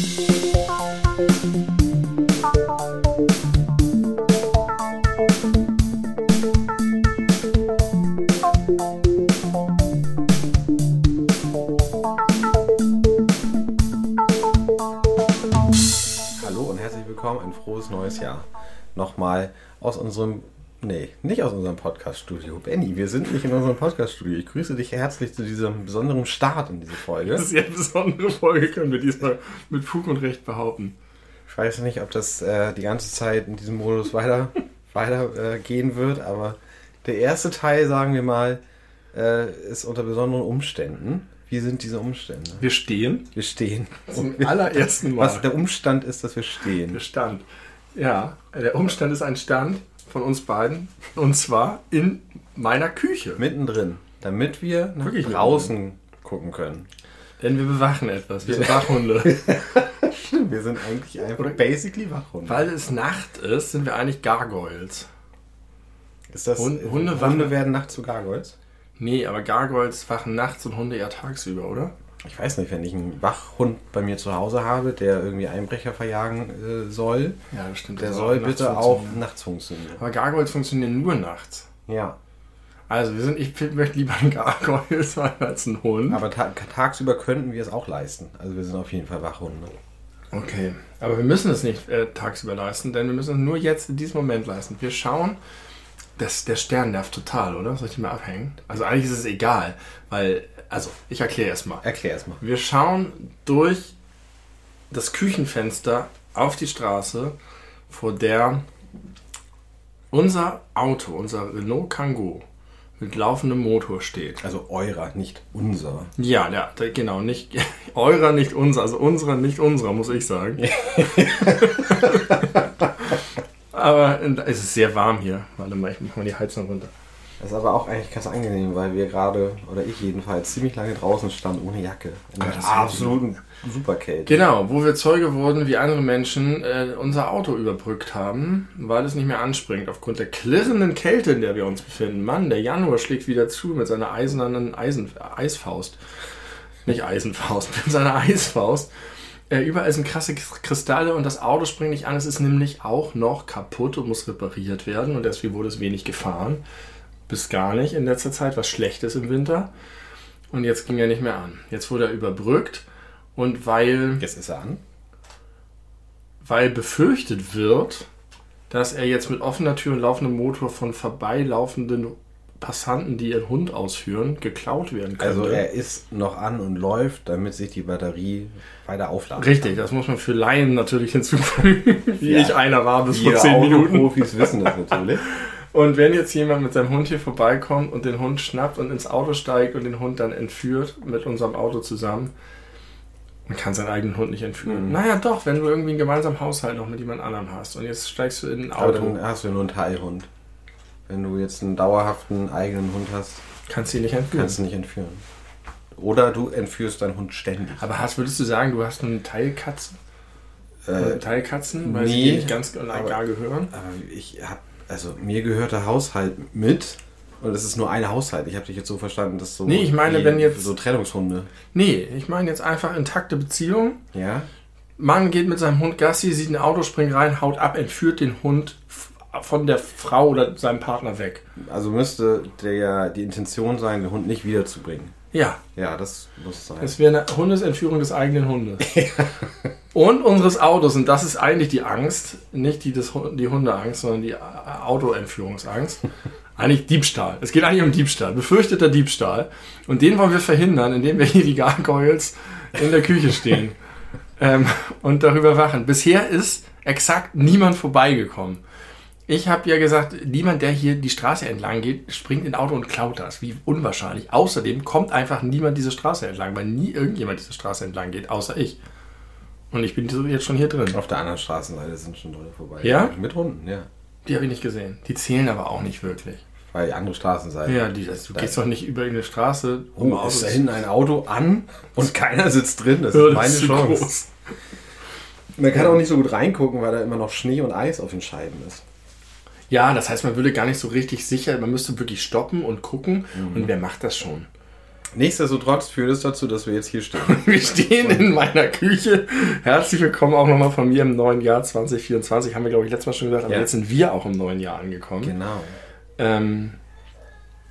Hallo und herzlich willkommen, ein frohes neues Jahr. Nochmal aus unserem, nee, nicht aus unserem Podcast-Studio. Benny, wir sind nicht in unserem Podcast-Studio. Ich grüße dich herzlich zu diesem besonderen Start in diese Folge. Das ist ja eine besondere Folge, können wir diesmal mit Fug und Recht behaupten. Ich weiß nicht, ob das äh, die ganze Zeit in diesem Modus weiter, weiter äh, gehen wird, aber der erste Teil, sagen wir mal, äh, ist unter besonderen Umständen. Wie sind diese Umstände? Wir stehen Wir stehen. zum wir- allerersten Mal. Was der Umstand ist, dass wir stehen. Der Stand. Ja, der Umstand ist ein Stand von uns beiden. Und zwar in meiner Küche. Mittendrin, damit wir nach Wirklich draußen gucken können. Denn wir bewachen etwas. Wir sind Wachhunde. Stimmt, wir sind eigentlich einfach basically Wachhunde. Weil es Nacht ist, sind wir eigentlich Gargoyles. Ist das, Hund- Hunde Hunde, wachen- werden nachts zu Gargoyles? Nee, aber Gargoyles wachen nachts und Hunde eher tagsüber, oder? Ich weiß nicht, wenn ich einen Wachhund bei mir zu Hause habe, der irgendwie Einbrecher verjagen äh, soll, Ja, das stimmt. der das soll nachts bitte auch nachts funktionieren. Aber Gargoyles funktionieren nur nachts. Ja, Also, wir sind, ich möchte lieber ein Gargoyle sein als ein Hund. aber ta tagsüber könnten wir es auch leisten. Also wir sind auf jeden Fall Wachhunde. Okay, aber wir müssen es nicht äh, tagsüber leisten, denn wir müssen es nur jetzt in diesem Moment leisten. Wir schauen, das, der Stern nervt total, oder? Soll ich den mal abhängen? Also eigentlich ist es egal, weil, also ich erkläre erst mal. Erklär es mal. Wir schauen durch das Küchenfenster auf die Straße, vor der unser Auto, unser Renault Kangoo mit laufendem Motor steht. Also eurer, nicht unser. Ja, ja, genau, nicht eurer, nicht unser, also unserer, nicht unserer, muss ich sagen. Aber äh, es ist sehr warm hier. Warte mal, ich mach mal die Heizung runter. Das ist aber auch eigentlich ganz angenehm, weil wir gerade, oder ich jedenfalls, ziemlich lange draußen stand ohne Jacke. In ist absoluten Superkälte. Genau, wo wir Zeuge wurden, wie andere Menschen äh, unser Auto überbrückt haben, weil es nicht mehr anspringt aufgrund der klirrenden Kälte, in der wir uns befinden. Mann, der Januar schlägt wieder zu mit seiner eisernen Eisen, Eisfaust. Nicht Eisenfaust, mit seiner Eisfaust. Äh, überall sind krasse Kristalle und das Auto springt nicht an. Es ist nämlich auch noch kaputt und muss repariert werden und deswegen wurde es wenig gefahren. Bis gar nicht in letzter Zeit, was schlecht ist im Winter. Und jetzt ging er nicht mehr an. Jetzt wurde er überbrückt und weil Jetzt ist er an. weil befürchtet wird, dass er jetzt mit offener Tür und laufendem Motor von vorbeilaufenden Passanten, die ihren Hund ausführen, geklaut werden könnte. Also er ist noch an und läuft, damit sich die Batterie weiter aufladen Richtig, das muss man für Laien natürlich hinzufügen, wie Ja. ich einer war bis vor 10 Minuten. Autoprofis wissen das natürlich. Und wenn jetzt jemand mit seinem Hund hier vorbeikommt und den Hund schnappt und ins Auto steigt und den Hund dann entführt mit unserem Auto zusammen, man kann seinen eigenen Hund nicht entführen. Mhm. Naja, doch, wenn du irgendwie einen gemeinsamen Haushalt noch mit jemand anderem hast und jetzt steigst du in ein Aber Auto, dann hast du ja nur einen Teilhund. Wenn du jetzt einen dauerhaften eigenen Hund hast, kannst du ihn nicht entführen. kannst du nicht entführen. Oder du entführst deinen Hund ständig. Aber hast, würdest du sagen, du hast eine Teilkatze? Äh, Teilkatzen, weil nee, sie dir nicht ganz und aber- gar gehören? aber ich hab, also mir gehört der Haushalt mit. Und es ist nur ein Haushalt. Ich habe dich jetzt so verstanden, dass so. Nee, ich meine, wenn jetzt- So Trennungshunde. Nee, ich meine jetzt einfach intakte Beziehung. Ja? Mann geht mit seinem Hund Gassi, sieht ein Auto, springt rein, haut ab, entführt den Hund von der Frau oder seinem Partner weg. Also müsste der die Intention sein, den Hund nicht wiederzubringen. Ja, Ja, das muss sein. es wäre eine Hundesentführung des eigenen Hundes. Und unseres Autos. Und das ist eigentlich die Angst. Nicht die, des, die Hundeangst, sondern die äh, Autoentführungsangst. Eigentlich Diebstahl. Es geht eigentlich um Diebstahl. Befürchteter Diebstahl. Und den wollen wir verhindern, indem wir hier wie Gargoyles in der Küche stehen. ähm, und darüber wachen. Bisher ist exakt niemand vorbeigekommen. Ich habe ja gesagt, niemand, der hier die Straße entlang geht, springt in Auto und klaut das. Wie unwahrscheinlich. Außerdem kommt einfach niemand diese Straße entlang, weil nie irgendjemand diese Straße entlang geht, außer ich. Und ich bin jetzt schon hier drin. Auf der anderen Straßenseite sind schon Leute vorbei. Ja? Mit Hunden, ja. Die habe ich nicht gesehen. Die zählen aber auch nicht wirklich. Weil die andere Straßenseite. Ja, die, also, du gehst doch nicht über eine Straße, Oh, Autos- ist da hinten ein Auto an und keiner sitzt drin. Das Ja, ist das meine ist Chance. groß. Man kann auch nicht so gut reingucken, weil da immer noch Schnee und Eis auf den Scheiben ist. Ja, das heißt, man würde gar nicht so richtig sicher, man müsste wirklich stoppen und gucken. Mhm. Und wer macht das schon? Nichtsdestotrotz führt es dazu, dass wir jetzt hier stehen. Wir stehen in meiner Küche. Herzlich willkommen auch nochmal von mir im neuen Jahr 2024. Haben wir, glaube ich, letztes Mal schon gesagt, aber Ja. jetzt sind wir auch im neuen Jahr angekommen. Genau. Ähm,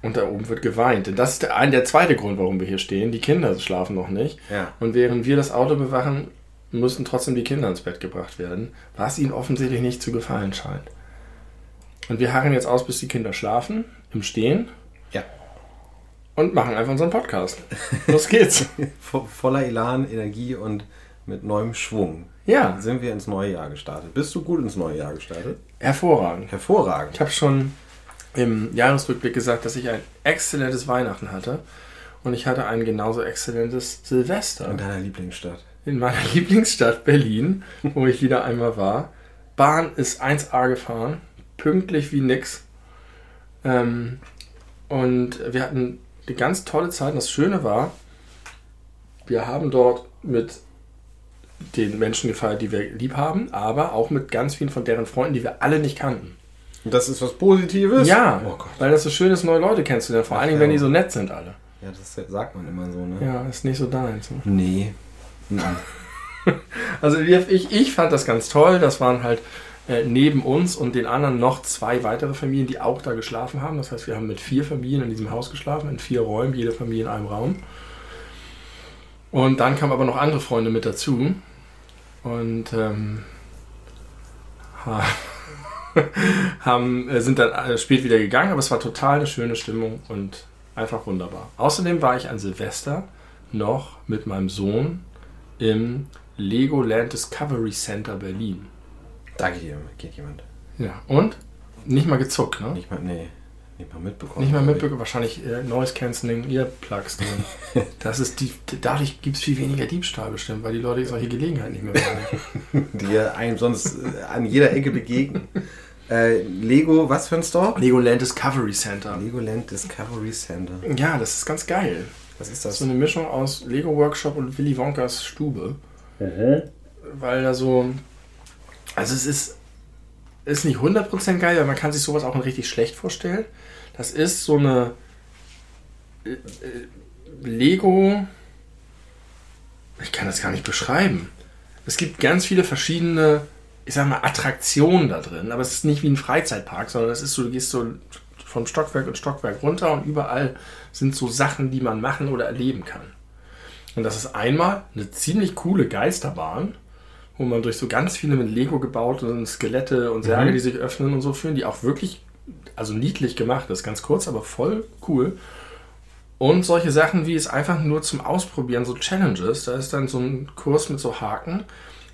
und da oben wird geweint. Denn das ist der, ein, der zweite Grund, warum wir hier stehen. Die Kinder schlafen noch nicht. Ja. Und während wir das Auto bewachen, müssen trotzdem die Kinder ins Bett gebracht werden, was ihnen offensichtlich nicht zu gefallen scheint. Und wir harren jetzt aus, bis die Kinder schlafen, im Stehen. Und machen einfach unseren Podcast. Los geht's. Vo voller Elan, Energie und mit neuem Schwung Ja, sind wir ins neue Jahr gestartet. Bist du gut ins neue Jahr gestartet? hervorragend. Hervorragend. Ich habe schon im Jahresrückblick gesagt, dass ich ein exzellentes Weihnachten hatte. Und ich hatte ein genauso exzellentes Silvester. In deiner Lieblingsstadt. in meiner Lieblingsstadt Berlin, wo ich wieder einmal war. Bahn ist 1A gefahren, pünktlich wie nix. Ähm, und wir hatten eine ganz tolle Zeit. Und das Schöne war, wir haben dort mit den Menschen gefeiert, die wir lieb haben, aber auch mit ganz vielen von deren Freunden, die wir alle nicht kannten. Und das ist was Positives? Ja, Oh weil das so schön ist, neue Leute kennenzulernen. Vor allen Dingen, wenn die so nett sind alle. Ja, das sagt man immer so, ne? Ja, ist nicht so deins. ne? Nee. Mhm. Also ich, ich fand das ganz toll. Das waren halt äh, neben uns und den anderen noch zwei weitere Familien, die auch da geschlafen haben. Das heißt, wir haben mit vier Familien in diesem Haus geschlafen, in vier Räumen, jede Familie in einem Raum. Und dann kamen aber noch andere Freunde mit dazu. Und ähm, ha, haben, äh, sind dann äh, spät wieder gegangen, aber es war total eine schöne Stimmung und einfach wunderbar. Außerdem war ich an Silvester noch mit meinem Sohn im Legoland Discovery Center Berlin. Da geht jemand. Geht jemand. Ja, und? Nicht mal gezuckt, ne? Nicht mal, nee, nicht mal mitbekommen. Nicht mal mitbekommen, wahrscheinlich äh, Noise Cancelling Earplugs drin. Das ist die, dadurch gibt es viel weniger Diebstahl bestimmt, weil die Leute solche Gelegenheiten nicht mehr wahrnehmen. Die ja einem sonst äh, an jeder Ecke begegnen. äh, Lego, was für ein Store? Legoland Discovery Center. Legoland Discovery Center. Ja, das ist ganz geil. Was ist Das so eine Mischung aus Lego Workshop und Willy Wonkas Stube. Weil da so. Also es ist, ist nicht 100% geil, weil man kann sich sowas auch richtig schlecht vorstellen. Das ist so eine äh, äh, Lego. Ich kann das gar nicht beschreiben. Es gibt ganz viele verschiedene, ich sag mal, Attraktionen da drin, aber es ist nicht wie ein Freizeitpark, sondern es ist so, du gehst so von Stockwerk und Stockwerk runter und überall sind so Sachen, die man machen oder erleben kann. Und das ist einmal eine ziemlich coole Geisterbahn, wo man durch so ganz viele mit Lego gebaute Skelette und Särge, Mhm. die sich öffnen und so führen, die auch wirklich, also niedlich gemacht ist, ganz kurz, aber voll cool. Und solche Sachen wie es einfach nur zum Ausprobieren, so Challenges. Da ist dann so ein Kurs mit so Haken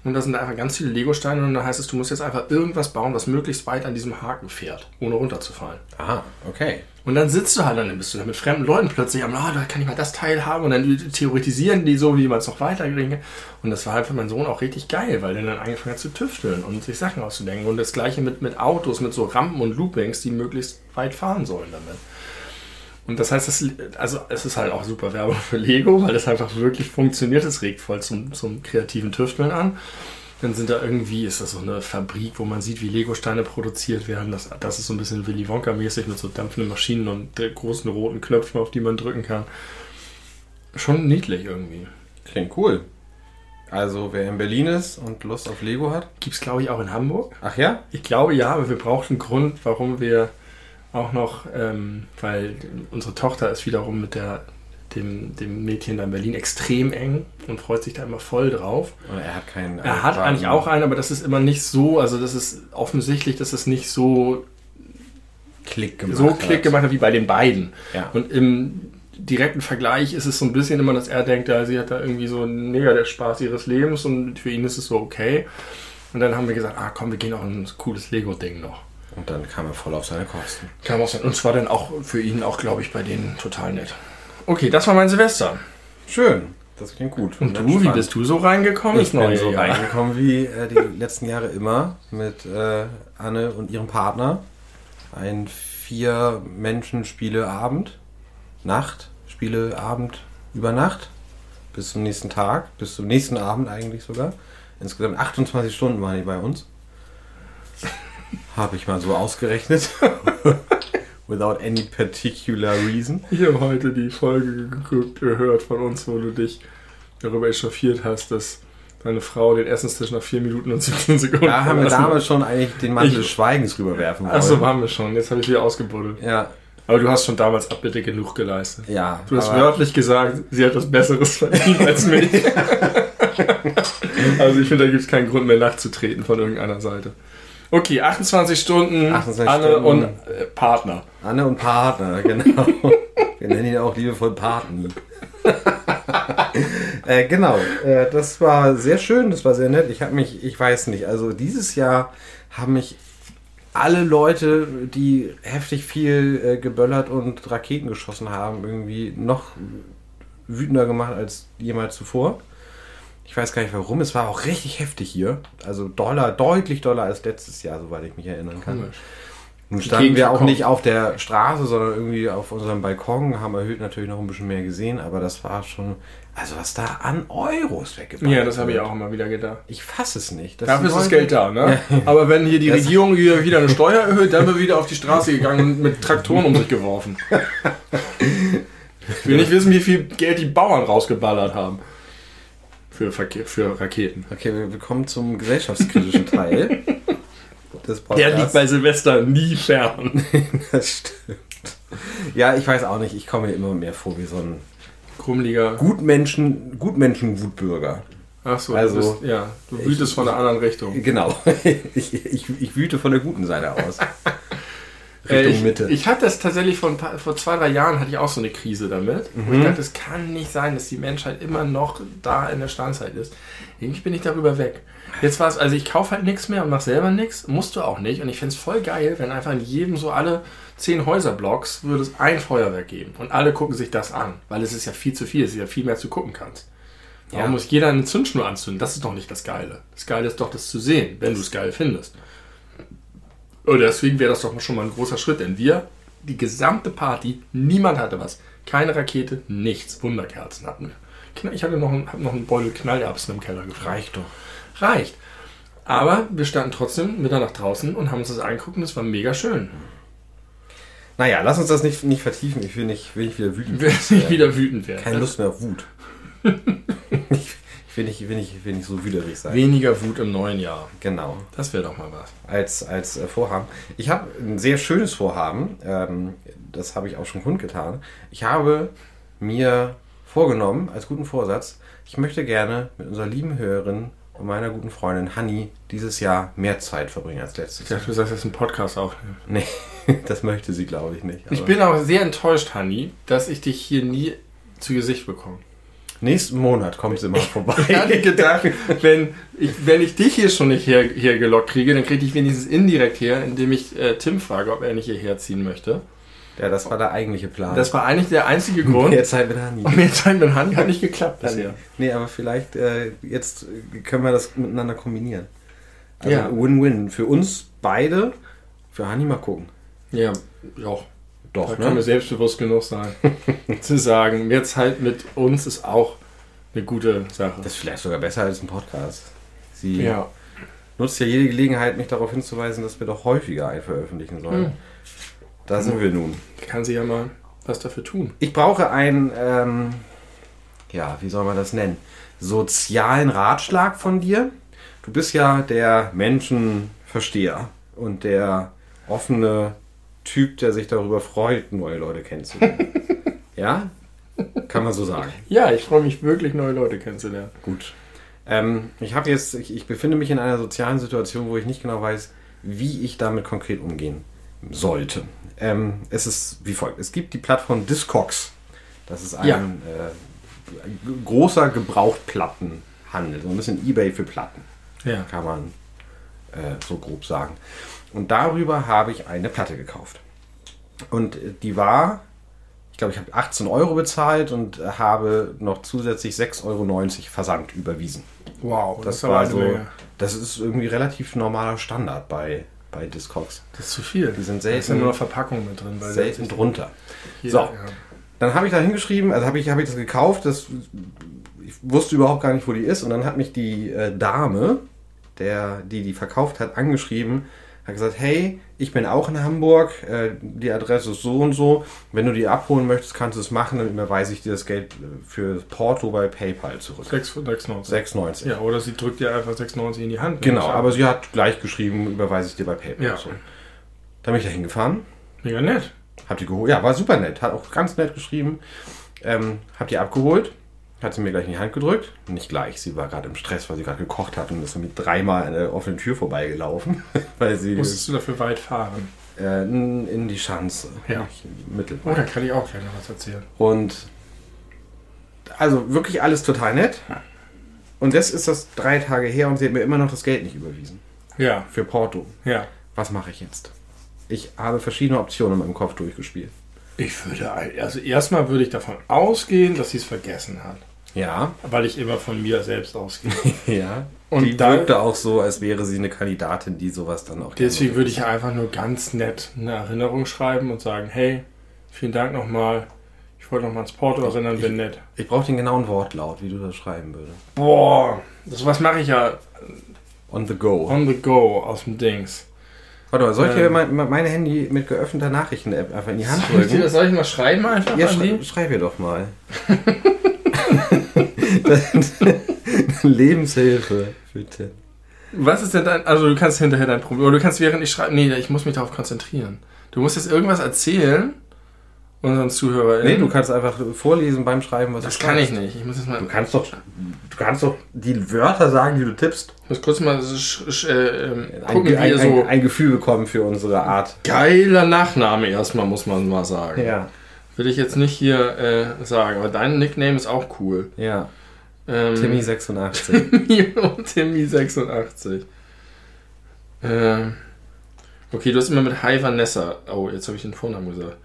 und da sind da einfach ganz viele Lego-Steine und da heißt es, du musst jetzt einfach irgendwas bauen, was möglichst weit an diesem Haken fährt, ohne runterzufallen. Ah, okay. Und dann sitzt du halt, dann bist du da mit fremden Leuten plötzlich am, ah, da kann ich mal das Teil haben und dann theoretisieren die so, wie man es noch weiterkriegen. Und das war halt für meinen Sohn auch richtig geil, weil der dann angefangen hat zu tüfteln und sich Sachen auszudenken. Und das gleiche mit, mit Autos, mit so Rampen und Loopings, die möglichst weit fahren sollen damit. Und das heißt, das, also es ist halt auch super Werbung für Lego, weil das einfach wirklich funktioniert. Es regt voll zum, zum kreativen Tüfteln an. Dann sind da irgendwie, ist das so eine Fabrik, wo man sieht, wie Lego-Steine produziert werden. Das, das ist so ein bisschen Willy Wonka-mäßig mit so dampfenden Maschinen und großen roten Knöpfen, auf die man drücken kann. Schon niedlich irgendwie. Klingt cool. Also, wer in Berlin ist und Lust auf Lego hat. Gibt es, glaube ich, auch in Hamburg. Ach ja? Ich glaube ja, aber wir brauchen einen Grund, warum wir auch noch, ähm, weil unsere Tochter ist wiederum mit der, dem, dem Mädchen da in Berlin extrem eng und freut sich da immer voll drauf. Oder er hat keinen. Er hat eigentlich auch einen, aber das ist immer nicht so, also das ist offensichtlich, dass es nicht so, Klick gemacht. so hat. Klick gemacht hat wie bei den beiden. Ja. Und im direkten Vergleich ist es so ein bisschen immer, dass er denkt, ja, sie hat da irgendwie so mega der Spaß ihres Lebens und für ihn ist es so okay. Und dann haben wir gesagt, ah komm, wir gehen auch in ein cooles Lego-Ding noch. Und dann kam er voll auf seine Kosten. Kam auch sein. Und zwar dann auch für ihn auch, glaube ich, bei denen total nett. Okay, das war mein Silvester. Schön. Das klingt gut. Und du, wie bist du so reingekommen Ich bin so Jahr? reingekommen wie äh, die letzten Jahre immer mit äh, Anne und ihrem Partner. Ein vier Menschen Spieleabend, Nacht, Spieleabend über Nacht bis zum nächsten Tag, bis zum nächsten Abend eigentlich sogar. Insgesamt 28 Stunden waren die bei uns. Habe ich mal so ausgerechnet. without any particular reason. Ich habe heute die Folge geguckt, gehört von uns, wo du dich darüber echauffiert hast, dass deine Frau den Essenstisch nach 4 Minuten und 17 Sekunden Da haben wir damals schon eigentlich den Mantel des Schweigens rüberwerfen wollen. Achso, waren wir schon. Jetzt habe ich wieder ausgebuddelt. Ja, Aber du hast schon damals Abbitte genug geleistet. ja. Du hast wörtlich gesagt, sie hat was Besseres verdient als mich. also ich finde, da gibt es keinen Grund mehr nachzutreten von irgendeiner Seite. Okay, 28 Stunden 28 Anne Stunden. und äh, Partner. Anne und Partner, genau. Wir nennen ihn auch liebevoll Paten. äh, genau, äh, das war sehr schön, das war sehr nett. Ich habe mich, ich weiß nicht, also dieses Jahr haben mich alle Leute, die heftig viel äh, geböllert und Raketen geschossen haben, irgendwie noch wütender gemacht als jemals zuvor. Ich weiß gar nicht warum, es war auch richtig heftig hier. Also Dollar, deutlich doller als letztes Jahr, soweit ich mich erinnern kann. Komisch. Nun standen wir auch nicht auf der Straße, sondern irgendwie auf unserem Balkon, haben erhöht natürlich noch ein bisschen mehr gesehen, aber das war schon, also was da an Euros weggebracht Ja, das habe ich wird. auch immer wieder gedacht. Ich fasse es nicht. Dafür ist das Geld da, ne? Aber wenn hier die Das- Regierung wieder wieder eine Steuer erhöht, dann wird wieder auf die Straße gegangen und mit Traktoren um sich geworfen. Ich will nicht wissen, wie viel Geld die Bauern rausgeballert haben. Für, Verkehr, für Raketen. Okay, wir kommen zum gesellschaftskritischen Teil des Podcasts. Der liegt bei Silvester nie fern. Das stimmt. Ja, ich weiß auch nicht, ich komme mir immer mehr vor wie so ein Krummliger. Gutmenschen, Gutmenschen-Wutbürger. Achso, Also, du bist, ja, du wütest von der anderen Richtung. Genau. Ich, ich, ich wüte von der guten Seite aus. Äh, Richtung ich, Mitte. ich hatte das tatsächlich vor, paar, vor zwei, drei Jahren hatte ich auch so eine Krise damit. Mhm. ich dachte, es kann nicht sein, dass die Menschheit immer noch da in der Steinzeit ist. Irgendwie bin ich darüber weg. Jetzt war es, also ich kaufe halt nichts mehr und mache selber nichts. Musst du auch nicht. Und ich fände es voll geil, wenn einfach in jedem so alle zehn Häuserblocks würde es ein Feuerwerk geben. Und alle gucken sich das an. Weil es ist ja viel zu viel. Es ist ja viel mehr zu gucken kannst. Warum Ja. muss jeder eine Zündschnur anzünden? Das ist doch nicht das Geile. Das Geile ist doch, das zu sehen, wenn du es geil findest. Und deswegen wäre das doch schon mal ein großer Schritt, denn wir, die gesamte Party, niemand hatte was. Keine Rakete, nichts. Wunderkerzen hatten wir. Ich hatte noch einen, hab noch einen Beutel Knallerbsen im Keller gefragt. Reicht doch. Reicht. Aber wir standen trotzdem Mitternacht draußen und haben uns das angeguckt und es war mega schön. Naja, lass uns das nicht, nicht vertiefen. Ich will nicht, will nicht wieder wütend Wir nicht werden. wieder wütend werden. Keine Lust mehr auf Wut. ich, ich, will, nicht, will nicht so wüderig sein. Weniger Wut im neuen Jahr. Genau. Das wäre doch mal was. Als, als äh, Vorhaben. Ich habe ein sehr schönes Vorhaben. Ähm, das habe ich auch schon kundgetan. Ich habe mir vorgenommen, als guten Vorsatz, ich möchte gerne mit unserer lieben Hörerin und meiner guten Freundin Hanni dieses Jahr mehr Zeit verbringen als letztes Ich Jahr. dachte, du sagst jetzt einen Podcast aufnehmen. Nee, das möchte sie, glaube ich, nicht. Ich bin auch sehr enttäuscht, Hanni, dass ich dich hier nie zu Gesicht bekomme. Nächsten Monat kommt sie mal vorbei. Ich hatte gedacht, wenn ich, wenn ich dich hier schon nicht her, hier gelockt kriege, dann kriege ich wenigstens indirekt her, indem ich äh, Tim frage, ob er nicht hierher ziehen möchte. Ja, das war der eigentliche Plan. Das war eigentlich der einzige Grund. Mehr Zeit mit Hanni. Und jetzt sein mit Hand hat nicht geklappt bisher. Nee, aber vielleicht äh, jetzt können wir das miteinander kombinieren. Also Ja. Win-Win. Für uns beide, für Hanni mal gucken. Ja, ja. Da Doch, können wir ne? selbstbewusst genug sein, zu sagen, mehr Zeit mit uns ist auch eine gute Sache. Das ist vielleicht sogar besser als ein Podcast. Sie ja. nutzt ja jede Gelegenheit, mich darauf hinzuweisen, dass wir doch häufiger ein veröffentlichen sollen. Hm. Da sind wir nun. Kann sie ja mal was dafür tun. Ich brauche einen, ähm, ja, wie soll man das nennen? Sozialen Ratschlag von dir. Du bist ja der Menschenversteher und der offene Typ, der sich darüber freut, neue Leute kennenzulernen. ja? Kann man so sagen. Ja, ich freue mich wirklich, neue Leute kennenzulernen. Gut. Ähm, ich habe jetzt, ich, ich befinde mich in einer sozialen Situation, wo ich nicht genau weiß, wie ich damit konkret umgehen sollte. Ähm, es ist wie folgt: Es gibt die Plattform Discogs. Das ist ein Ja. äh, großer Gebrauchtplattenhandel, so ein bisschen eBay für Platten, Ja. kann man äh, so grob sagen. Und darüber habe ich eine Platte gekauft. Und äh, die war, ich glaube, ich habe 18 Euro bezahlt und äh, habe noch zusätzlich 6,90 Euro Versand überwiesen. Wow, Das, aber war so, Menge. das ist irgendwie relativ normaler Standard bei, bei Discogs. Das ist zu viel. Die sind Da ist ja selten- nur noch Verpackung mit drin. Weil Selten das- drunter. Hier, So. Ja. Dann habe ich da hingeschrieben, also habe ich, habe ich das gekauft, das, ich wusste überhaupt gar nicht, wo die ist. Und dann hat mich die äh, Dame, der, die die verkauft hat, angeschrieben, Hat gesagt, hey, ich bin auch in Hamburg, äh, die Adresse ist so und so. Wenn du die abholen möchtest, kannst du es machen, dann überweise ich dir das Geld für Porto bei PayPal zurück. 6,96. 6,90. Ja, oder sie drückt dir einfach 6,90 in die Hand. wenn Genau, aber sie hat gleich geschrieben, überweise ich dir bei PayPal. Ja. So. Dann bin ich da hingefahren, Mega nett. hab die geholt. Ja, war super nett, hat auch ganz nett geschrieben. Ähm, hab die abgeholt, hat sie mir gleich in die Hand gedrückt. Nicht gleich, sie war gerade im Stress, weil sie gerade gekocht hat und ist mit dreimal an der offenen Tür vorbeigelaufen, weil sie Musstest du dafür weit fahren? äh, in, in die Schanze. Ja. Nicht in die Mittel. Oh, da kann ich auch gerne was erzählen. Und also wirklich alles total nett. Und jetzt ist das drei Tage her und sie hat mir immer noch das Geld nicht überwiesen. Ja, Für Porto. ja. Was mache ich jetzt? Ich habe verschiedene Optionen in meinem Kopf durchgespielt. Ich würde, also erstmal würde ich davon ausgehen, dass sie es vergessen hat. Ja, Weil ich immer von mir selbst ausgehe. ja. Und die da- wirkte auch so, als wäre sie eine Kandidatin, die sowas dann auch Deswegen würde ich einfach nur ganz nett eine Erinnerung schreiben und sagen, hey, vielen Dank nochmal. Ich wollte nochmal ans Porto erinnern, bin nett. Ich brauche den genauen Wortlaut, wie du das schreiben würdest. Boah, das was mache ich ja On the go. on the go aus dem Dings. Warte mal, soll ich Ähm. mein, mein Handy mit geöffneter Nachrichten-App einfach in die Hand Soll ich, drücken? das, soll ich mal schreiben einfach? Ja, schrei schreib ihr doch mal. Lebenshilfe, bitte. Was ist denn dein, also du kannst hinterher dein Problem, oder du kannst während ich schreibe, nee, ich muss mich darauf konzentrieren. Du musst jetzt irgendwas erzählen, unseren ZuhörerInnen. Nee, du kannst einfach vorlesen beim Schreiben, was das kann ich nicht. Ich muss jetzt mal, Du kannst doch, du kannst doch die Wörter sagen, die du tippst. ich muss kurz mal sch, äh, ähm, Ein, gucken, wie ein, so ein, ein Gefühl bekommen für unsere Art. geiler Nachname erstmal, muss man mal sagen. Ja, Will ich jetzt nicht hier äh, sagen, aber dein Nickname ist auch cool. ja. Ähm, Timmy 86. Timmy 86. Ähm, okay, du hast immer mit Hi Vanessa. Oh, jetzt habe ich den Vornamen gesagt.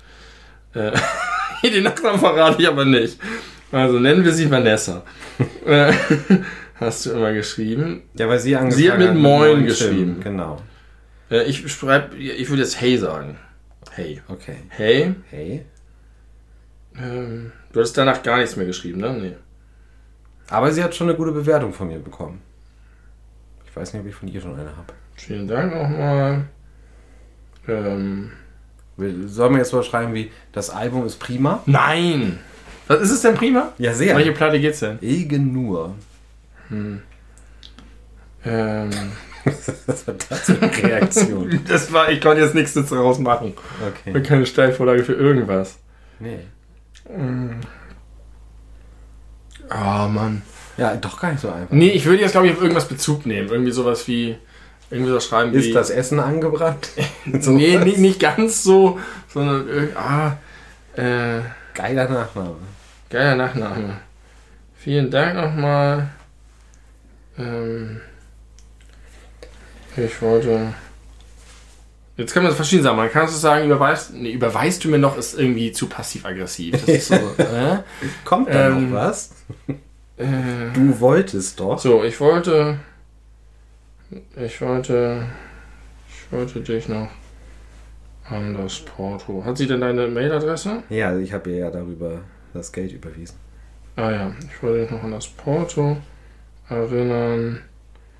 Äh, den Nachnamen verrate ich aber nicht. Also nennen wir sie Vanessa. Äh, hast du immer geschrieben. ja, weil sie angefangen Sie hat mit Moin Tim. geschrieben. Genau. Äh, ich schreibe, ich würde jetzt Hey sagen. Hey. Okay. Hey. Hey. Ähm, du hattest danach gar nichts mehr geschrieben, ne? Nee. Aber sie hat schon eine gute Bewertung von mir bekommen. Ich weiß nicht, ob ich von ihr schon eine habe. Vielen Dank nochmal. Ähm, Sollen wir jetzt mal schreiben wie, das Album ist prima? nein! Was ist es denn prima? Ja, sehr. Welche Platte geht's denn? Egen nur. Ähm, Was war das für eine Reaktion? das war, ich konnte jetzt nichts daraus machen. Okay. Keine Steilvorlage für irgendwas. Nee. Ah, Mann. Ja, doch gar nicht so einfach. Nee, ich würde jetzt, glaube ich, auf irgendwas Bezug nehmen. Irgendwie sowas wie. Irgendwie so schreiben wie. Ist das Essen angebrannt? so Nee, nicht, nicht ganz so, sondern. irg- Ah, äh. Geiler Nachname. Geiler Nachname. Vielen Dank nochmal. Ähm, ich wollte. Jetzt kann man das verschieden sagen. Man kann so sagen, überweist, nee, überweist du mir noch, ist irgendwie zu passiv-aggressiv. Das ist so. äh, Kommt da Ähm, noch was? äh, Du wolltest doch. so, ich wollte. Ich wollte. Ich wollte dich noch an das Porto. Hat sie denn deine Mailadresse? Ja, ich habe ihr ja darüber das Geld überwiesen. Ah ja, ich wollte dich noch an das Porto erinnern.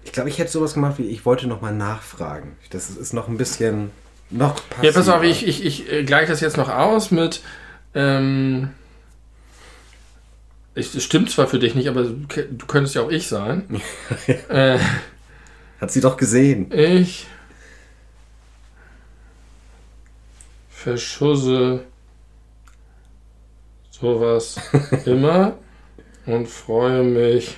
Ich glaube, ich hätte sowas gemacht wie, ich wollte noch mal nachfragen. Das ist- noch ein bisschen noch passiver. Ja, pass auf, ich, ich, ich äh, gleiche das jetzt noch aus mit. Ähm, ich, stimmt zwar für dich nicht, aber du könntest ja auch ich sein. äh, Hat sie doch gesehen. ich verschusse sowas immer und freue mich.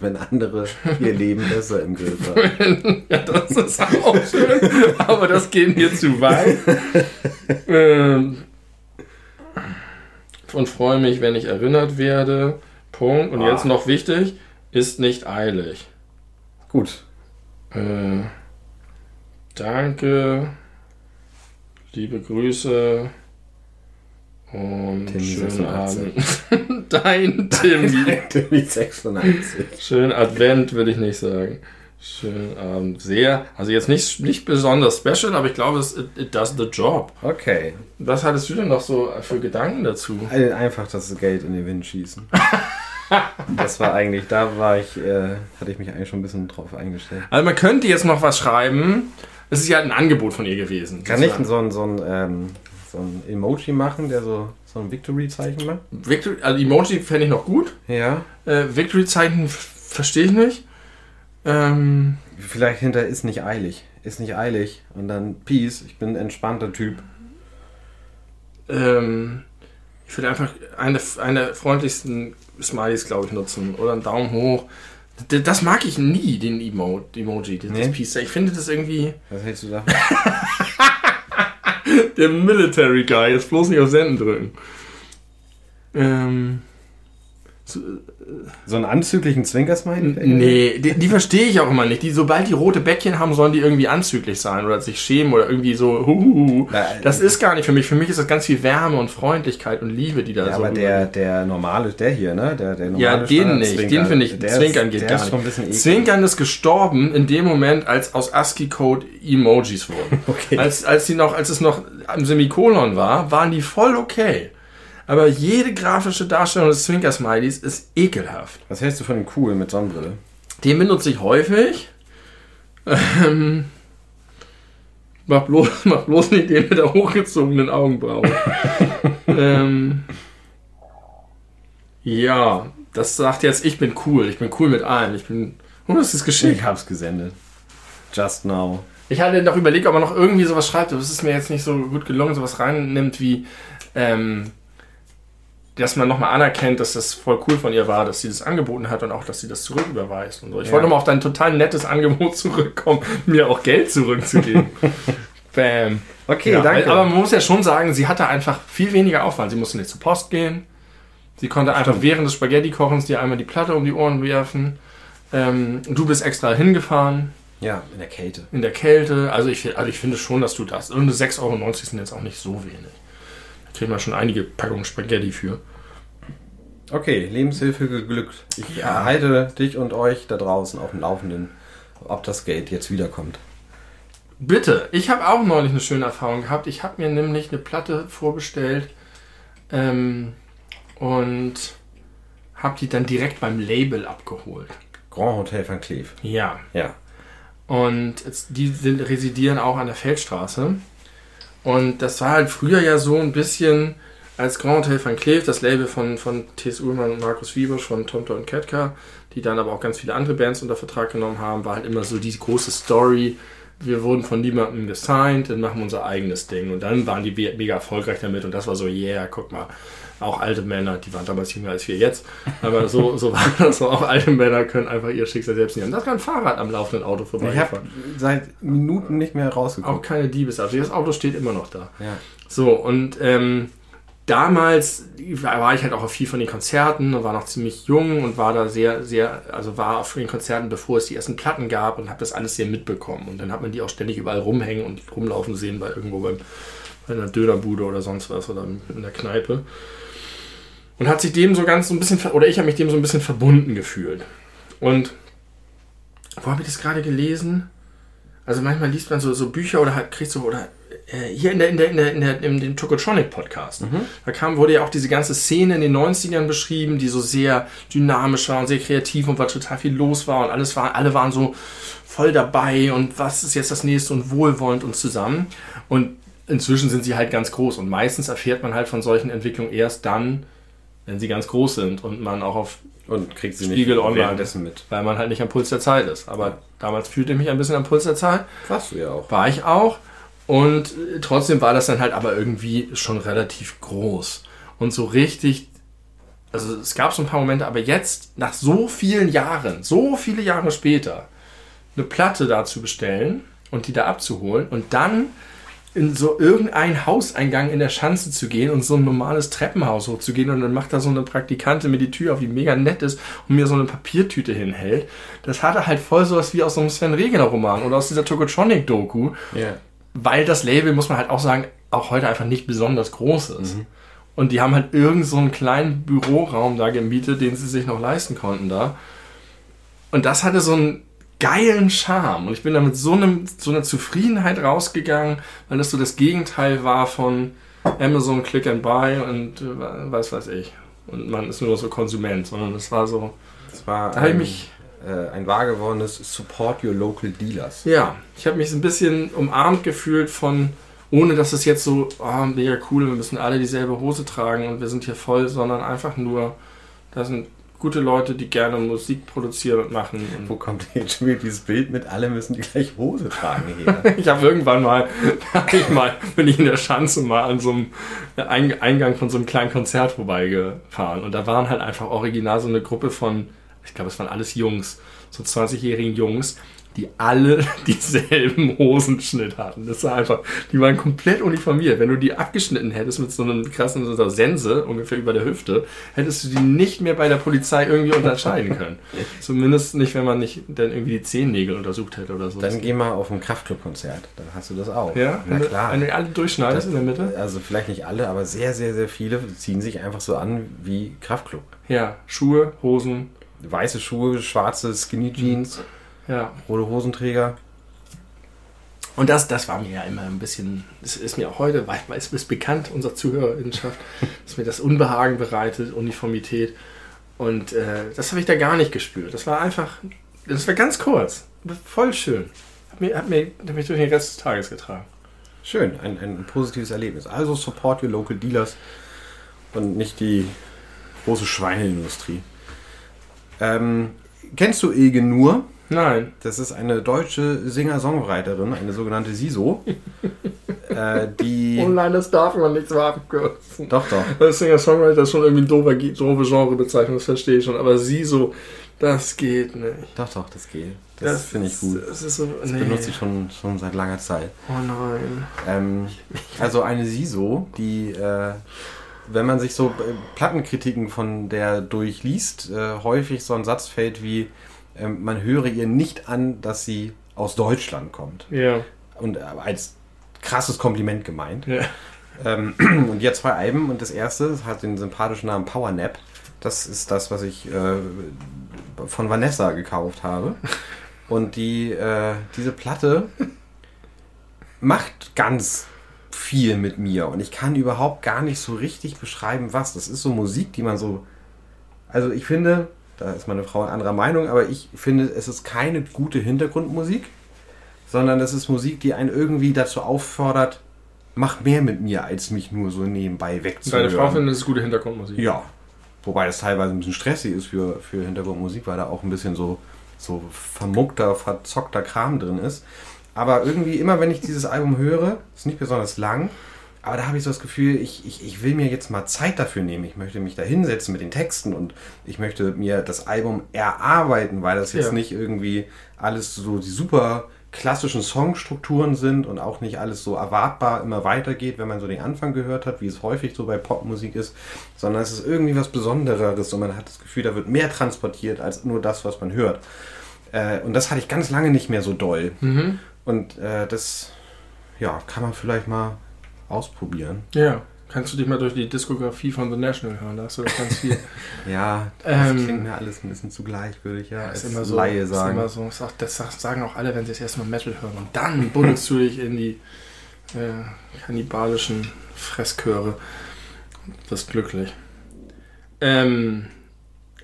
Wenn andere ihr Leben besser im Griff haben. ja, das ist auch schön, aber das geht mir zu weit. ähm, und freue mich, wenn ich erinnert werde. Punkt. Und Ah. jetzt noch wichtig, ist nicht eilig. Gut. Äh, danke, liebe Grüße und Timmy schönen 86. Abend. Dein Timmy. Timmy 86. Schönen Advent würde ich nicht sagen. Schönen Abend. Sehr, also jetzt nicht, nicht besonders special, aber ich glaube, es it, it does the job. Was hattest du denn noch so für Gedanken dazu? Ein- Einfach das Geld in den Wind schießen. das war eigentlich, da war ich, äh, hatte ich mich eigentlich schon ein bisschen drauf eingestellt. Also man könnte jetzt noch was schreiben. Es ist ja ein Angebot von ihr gewesen. Kann ich so ein, so ein, ähm, so ein Emoji machen, der so, so ein Victory-Zeichen macht? Victory, also Emoji fände ich noch gut. Ja. Äh, Victory-Zeichen verstehe ich nicht. Ähm, Vielleicht hinter ist nicht eilig. Ist nicht eilig. Und dann Peace, ich bin ein entspannter Typ. ähm, ich würde einfach eine, eine freundlichsten Smileys, glaube ich, nutzen. Oder einen Daumen hoch. Das mag ich nie, den Emo Emoji, das Nee? Peace. Ich finde das irgendwie. Was hältst du davon? Der Military Guy, jetzt bloß nicht auf Senden drücken. Ähm, So einen anzüglichen Zwinkersmiley? nee, die, die verstehe ich auch immer nicht. Die, sobald die rote Bäckchen haben, sollen die irgendwie anzüglich sein oder sich schämen oder irgendwie so. Huhuhu. Na, Das ist gar nicht für mich. Für mich ist das ganz viel Wärme und Freundlichkeit und Liebe, die da Ja, so. aber der, der normale, der hier, ne? Der, der normale ja, den nicht. Den finde ich. der Zwinkern ist, geht gar ist schon ein nicht. Zwinkern ist gestorben in dem Moment, als aus ASCII-Code Emojis wurden. Okay. Als, als, die noch, als es noch am Semikolon war, waren die voll okay. Aber jede grafische Darstellung des Zwinker-Smileys ist ekelhaft. Was hältst du von dem Cool mit Sonnenbrille? Den benutze ich häufig. Ähm, mach, bloß, mach bloß nicht den mit der hochgezogenen Augenbraue. ähm, ja, das sagt jetzt, ich bin cool. Ich bin cool mit allem. Ich bin. Oh, das ist geschickt. Ich hab's gesendet. Just now. Ich hatte noch überlegt, ob man noch irgendwie sowas schreibt, aber es ist mir jetzt nicht so gut gelungen, sowas reinnimmt wie, ähm, dass man nochmal anerkennt, dass das voll cool von ihr war, dass sie das angeboten hat und auch, dass sie das zurücküberweist und so. Ich Ja. wollte nochmal auf dein total nettes Angebot zurückkommen, mir auch Geld zurückzugeben. Bam. Okay, Ja, danke. Aber man muss ja schon sagen, sie hatte einfach viel weniger Aufwand. Sie musste nicht zur Post gehen. Sie konnte einfach während des Spaghetti-Kochens dir einmal die Platte um die Ohren werfen. Ähm, du bist extra hingefahren ja, in der Kälte. in der Kälte. Also ich, also ich finde schon, dass du das. Und 6,90 Euro sind jetzt auch nicht so wenig. Kriegen wir schon einige Packungen Spaghetti für. Okay, Lebenshilfe geglückt. Ich Ja. halte dich und euch da draußen auf dem Laufenden, ob das Geld jetzt wiederkommt. Bitte, ich habe auch neulich eine schöne Erfahrung gehabt. Ich habe mir nämlich eine Platte vorbestellt ähm, und habe die dann direkt beim Label abgeholt. Grand Hotel Van Cleef. Ja. Ja. Und die sind, residieren auch an der Feldstraße. Und das war halt früher ja so ein bisschen als Grand Hotel van Cleef, das Label von, von T.S. Ullmann und Markus Wiebusch von Tomto und Ketka, die dann aber auch ganz viele andere Bands unter Vertrag genommen haben, war halt immer so die große Story. Wir wurden von niemandem gesigned, dann machen wir unser eigenes Ding. Und dann waren die mega erfolgreich damit und das war so, yeah, guck mal, auch alte Männer, die waren damals jünger als wir jetzt, aber so, so war das so, auch alte Männer können einfach ihr Schicksal selbst nehmen. Das kann ein Fahrrad am laufenden Auto Ich habe vorbeifahren. seit Minuten nicht mehr Auch rausgeguckt. keine Diebesabsicht. Das Auto steht immer noch da. Ja. So, und ähm, damals war ich halt auch auf viel von den Konzerten und war noch ziemlich jung und war da sehr, sehr, also war auf den Konzerten, bevor es die ersten Platten gab und habe das alles sehr mitbekommen. Und dann hat man die auch ständig überall rumhängen und rumlaufen sehen bei irgendwo beim, bei einer Dönerbude oder sonst was oder in der Kneipe. Und hat sich dem so ganz so ein bisschen, oder ich habe mich dem so ein bisschen verbunden gefühlt. Und wo habe ich das gerade gelesen? Also manchmal liest man so, so Bücher oder halt kriegt so, oder äh, hier in der, in der, in der, in der, in dem Tokotronic Podcast. Da kam, wurde ja auch diese ganze Szene in den 90ern beschrieben, die so sehr dynamisch war und sehr kreativ und war total viel los war und alles war, alle waren so voll dabei und was ist jetzt das nächste und wohlwollend und zusammen. Und inzwischen sind sie halt ganz groß und meistens erfährt man halt von solchen Entwicklungen erst dann, wenn sie ganz groß sind und man auch auf Und kriegt sie Spiegel nicht Online. währenddessen mit. weil man halt nicht am Puls der Zeit ist. Aber damals fühlte ich mich ein bisschen am Puls der Zeit. Warst du ja auch. War ich auch. Und äh, trotzdem war das dann halt aber irgendwie schon relativ groß. Und so richtig, also es gab so ein paar Momente, aber jetzt, nach so vielen Jahren, so viele Jahre später, eine Platte da zu bestellen und die da abzuholen und dann in so irgendein Hauseingang in der Schanze zu gehen und so ein normales Treppenhaus hochzugehen und dann macht da so eine Praktikantin mir die Tür auf, die mega nett ist und mir so eine Papiertüte hinhält. Das hatte halt voll sowas wie aus so einem Sven Regener Roman oder aus dieser Tokotronic Doku, Ja. weil das Label, muss man halt auch sagen, auch heute einfach nicht besonders groß ist. Und die haben halt irgend so einen kleinen Büroraum da gemietet, den sie sich noch leisten konnten da. Und das hatte so einen geilen Charme. Und ich bin da mit so, einem, so einer Zufriedenheit rausgegangen, weil das so das Gegenteil war von Amazon Click and Buy und äh, was weiß ich. und man ist nur so Konsument, sondern es war so. Das war Da hab ich ein, mich- äh, ein wahr gewordenes Support Your Local Dealers. Ja, ich habe mich so ein bisschen umarmt gefühlt von, ohne dass es jetzt so, oh, mega cool, wir müssen alle dieselbe Hose tragen und wir sind hier voll, sondern einfach nur, da sind gute Leute, die gerne Musik produzieren und machen. Wo Und kommt jetzt schon wieder dieses Bild mit, alle müssen die gleiche Hose tragen her? ich habe irgendwann mal, hab ich mal, bin ich in der Schanze mal an so einem Ein- Eingang von so einem kleinen Konzert vorbeigefahren und da waren halt einfach original so eine Gruppe von, ich glaube, es waren alles Jungs, so 20-jährigen Jungs, die alle dieselben Hosenschnitt hatten. Das war einfach, die waren komplett uniformiert. Wenn du die abgeschnitten hättest mit so einem krassen so einer Sense ungefähr über der Hüfte, hättest du die nicht mehr bei der Polizei irgendwie unterscheiden können. Zumindest nicht, wenn man nicht dann irgendwie die Zehennägel untersucht hätte oder so. Dann geh mal auf ein Kraftclub-Konzert, dann hast du das auch. ja, Na wenn du- klar. Wenn du alle durchschneidest in der Mitte. Also vielleicht nicht alle, aber sehr, sehr, sehr viele ziehen sich einfach so an wie Kraftclub. Ja, Schuhe, Hosen. Weiße Schuhe, schwarze Skinny Jeans, Ja. rote Hosenträger. Und das, das war mir ja immer ein bisschen, es ist mir auch heute, weil es ist bekannt, unserer Zuhörerinnenschaft, dass mir das Unbehagen bereitet, Uniformität. Und äh, das habe ich da gar nicht gespürt. Das war einfach, das war ganz kurz, voll schön. Hat, mir, hat, mir, hat mich durch den Rest des Tages getragen. Schön, ein, ein positives Erlebnis. Also support your local dealers und nicht die große Schweineindustrie. Ähm, kennst du Ilge Nur? Nein. Das ist eine deutsche Singer-Songwriterin, eine sogenannte Siso. äh, die. Oh nein, das darf man nicht so abkürzen. Doch, doch. Das Singer-Songwriter ist schon irgendwie eine doofe, doofe Genrebezeichnung, das verstehe ich schon. Aber sie so, das geht nicht. Doch, doch, das geht. Das, finde ich gut. Das ist so, Das nee. benutze ich schon, schon seit langer Zeit. Oh nein. Ähm, also eine Siso, die, äh, wenn man sich so äh, Plattenkritiken von der durchliest, äh, häufig so ein Satz fällt wie, ähm, man höre ihr nicht an, dass sie aus Deutschland kommt. Ja. Und äh, als krasses Kompliment gemeint. ja. Ähm, und jetzt zwei Alben und das erste hat den sympathischen Namen Power Nap. Das ist das, was ich äh, von Vanessa gekauft habe. Und die, äh, diese Platte macht ganz viel mit mir und ich kann überhaupt gar nicht so richtig beschreiben, was. Das ist so Musik, die man so. Also ich finde, da ist meine Frau anderer Meinung, aber ich finde, es ist keine gute Hintergrundmusik, sondern es ist Musik, die einen irgendwie dazu auffordert, mach mehr mit mir, als mich nur so nebenbei wegzuhören. Deine Frau findet es gute Hintergrundmusik. Ja. Wobei das teilweise ein bisschen stressig ist für, für Hintergrundmusik, weil da auch ein bisschen so, so vermuckter, verzockter Kram drin ist. Aber irgendwie immer, wenn ich dieses Album höre, ist nicht besonders lang, aber da habe ich so das Gefühl, ich, ich, ich will mir jetzt mal Zeit dafür nehmen. Ich möchte mich da hinsetzen mit den Texten und ich möchte mir das Album erarbeiten, weil das jetzt Ja. nicht irgendwie alles so die super klassischen Songstrukturen sind und auch nicht alles so erwartbar immer weitergeht, wenn man so den Anfang gehört hat, wie es häufig so bei Popmusik ist, sondern es ist irgendwie was Besondereres und man hat das Gefühl, da wird mehr transportiert als nur das, was man hört. Äh, und das hatte ich ganz lange nicht mehr so doll. Mhm. Und äh, das ja, kann man vielleicht mal ausprobieren. Ja. Kannst du dich mal durch die Diskografie von The National hören? Da hast du ganz viel. Ja, das Ähm, klingt mir alles ein bisschen zu gleichgültig, ja, als ist immer so. Laie Ist sagen. immer so. Das sag- sagen auch alle, wenn sie das erste Mal Metal hören. Und dann buddelst du dich in die äh, kannibalischen Fresschöre. Das ist glücklich. Ähm,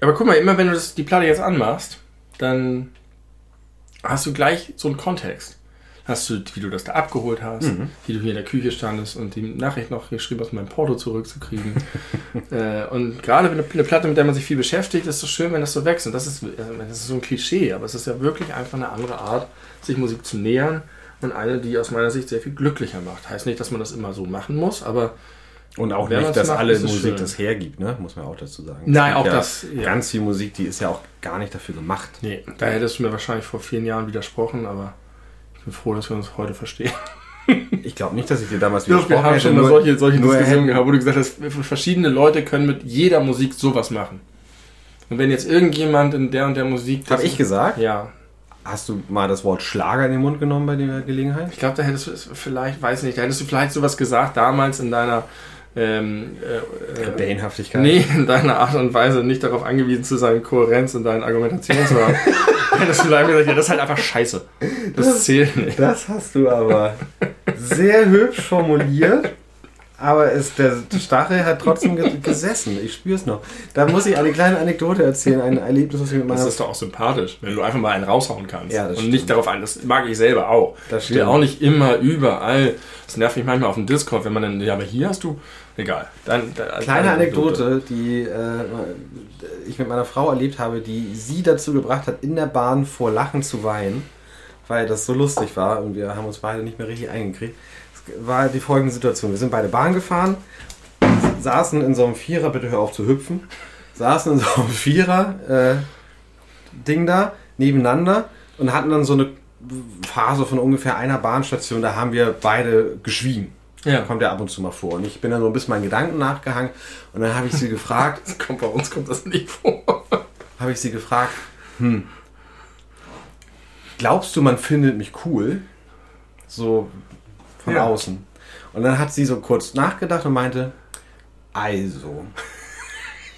aber guck mal, immer wenn du das, die Platte jetzt anmachst, dann hast du gleich so einen Kontext. Hast du, wie du das da abgeholt hast, Mhm. wie du hier in der Küche standest und die Nachricht noch geschrieben hast, mein Porto zurückzukriegen. äh, und gerade eine, eine Platte, mit der man sich viel beschäftigt, ist es so schön, wenn das so wächst. Und das ist, also das ist so ein Klischee, aber es ist ja wirklich einfach eine andere Art, sich Musik zu nähern und eine, die aus meiner Sicht sehr viel glücklicher macht. Heißt nicht, dass man das immer so machen muss, aber Und auch nicht, dass macht, alle Musik schön. das hergibt, ne? muss man auch dazu sagen. Nein, auch ja das, ja. Ganz viel Musik, die ist ja auch gar nicht dafür gemacht. nee, da hättest du mir wahrscheinlich vor vielen Jahren widersprochen, aber bin froh, dass wir uns heute verstehen. Ich glaube nicht, dass ich dir damals Doch, wir widersprochen haben schon mal solche, solche Diskussionen gehabt, wo du gesagt hast, verschiedene Leute können mit jeder Musik sowas machen. Und wenn jetzt irgendjemand in der und der Musik... Habe ich gesagt? Ja. Hast du mal das Wort Schlager in den Mund genommen bei der Gelegenheit? Ich glaube, da hättest du es vielleicht, weiß nicht, da hättest du vielleicht sowas gesagt damals in deiner... Ähm, äh, äh, Rebellenhaftigkeit. Nee, in deiner Art und Weise nicht darauf angewiesen zu sein, Kohärenz in deinen Argumentationen zu haben. vielleicht gesagt, ja, das ist halt einfach scheiße. Das zählt nicht. Das hast du aber sehr hübsch formuliert. Aber es, der Stachel hat trotzdem gesessen. Ich spüre es noch. Da muss ich eine kleine Anekdote erzählen, ein Erlebnis, was ich mit meiner... Das ist doch auch sympathisch, wenn du einfach mal einen raushauen kannst. Ja, und stimmt. nicht darauf ein, das mag ich selber auch. Das steht auch nicht immer überall. Das nervt mich manchmal auf dem Discord, wenn man dann, ja, aber hier hast du... Egal. Dann, dann Kleine Anekdote, Anekdote, die äh, ich mit meiner Frau erlebt habe, die sie dazu gebracht hat, in der Bahn vor Lachen zu weinen, weil das so lustig war und wir haben uns beide nicht mehr richtig eingekriegt war die folgende Situation. Wir sind beide Bahn gefahren, saßen in so einem Vierer, bitte hör auf zu hüpfen, saßen in so einem Vierer-Ding äh, da nebeneinander und hatten dann so eine Phase von ungefähr einer Bahnstation, da haben wir beide geschwiegen. Ja. Kommt ja ab und zu mal vor. Und ich bin dann so ein bisschen meinen Gedanken nachgehangen und dann habe ich sie gefragt. kommt, bei uns kommt das nicht vor. Habe ich sie gefragt, hm, glaubst du, man findet mich cool? So, von ja. außen. Und dann hat sie so kurz nachgedacht und meinte, also,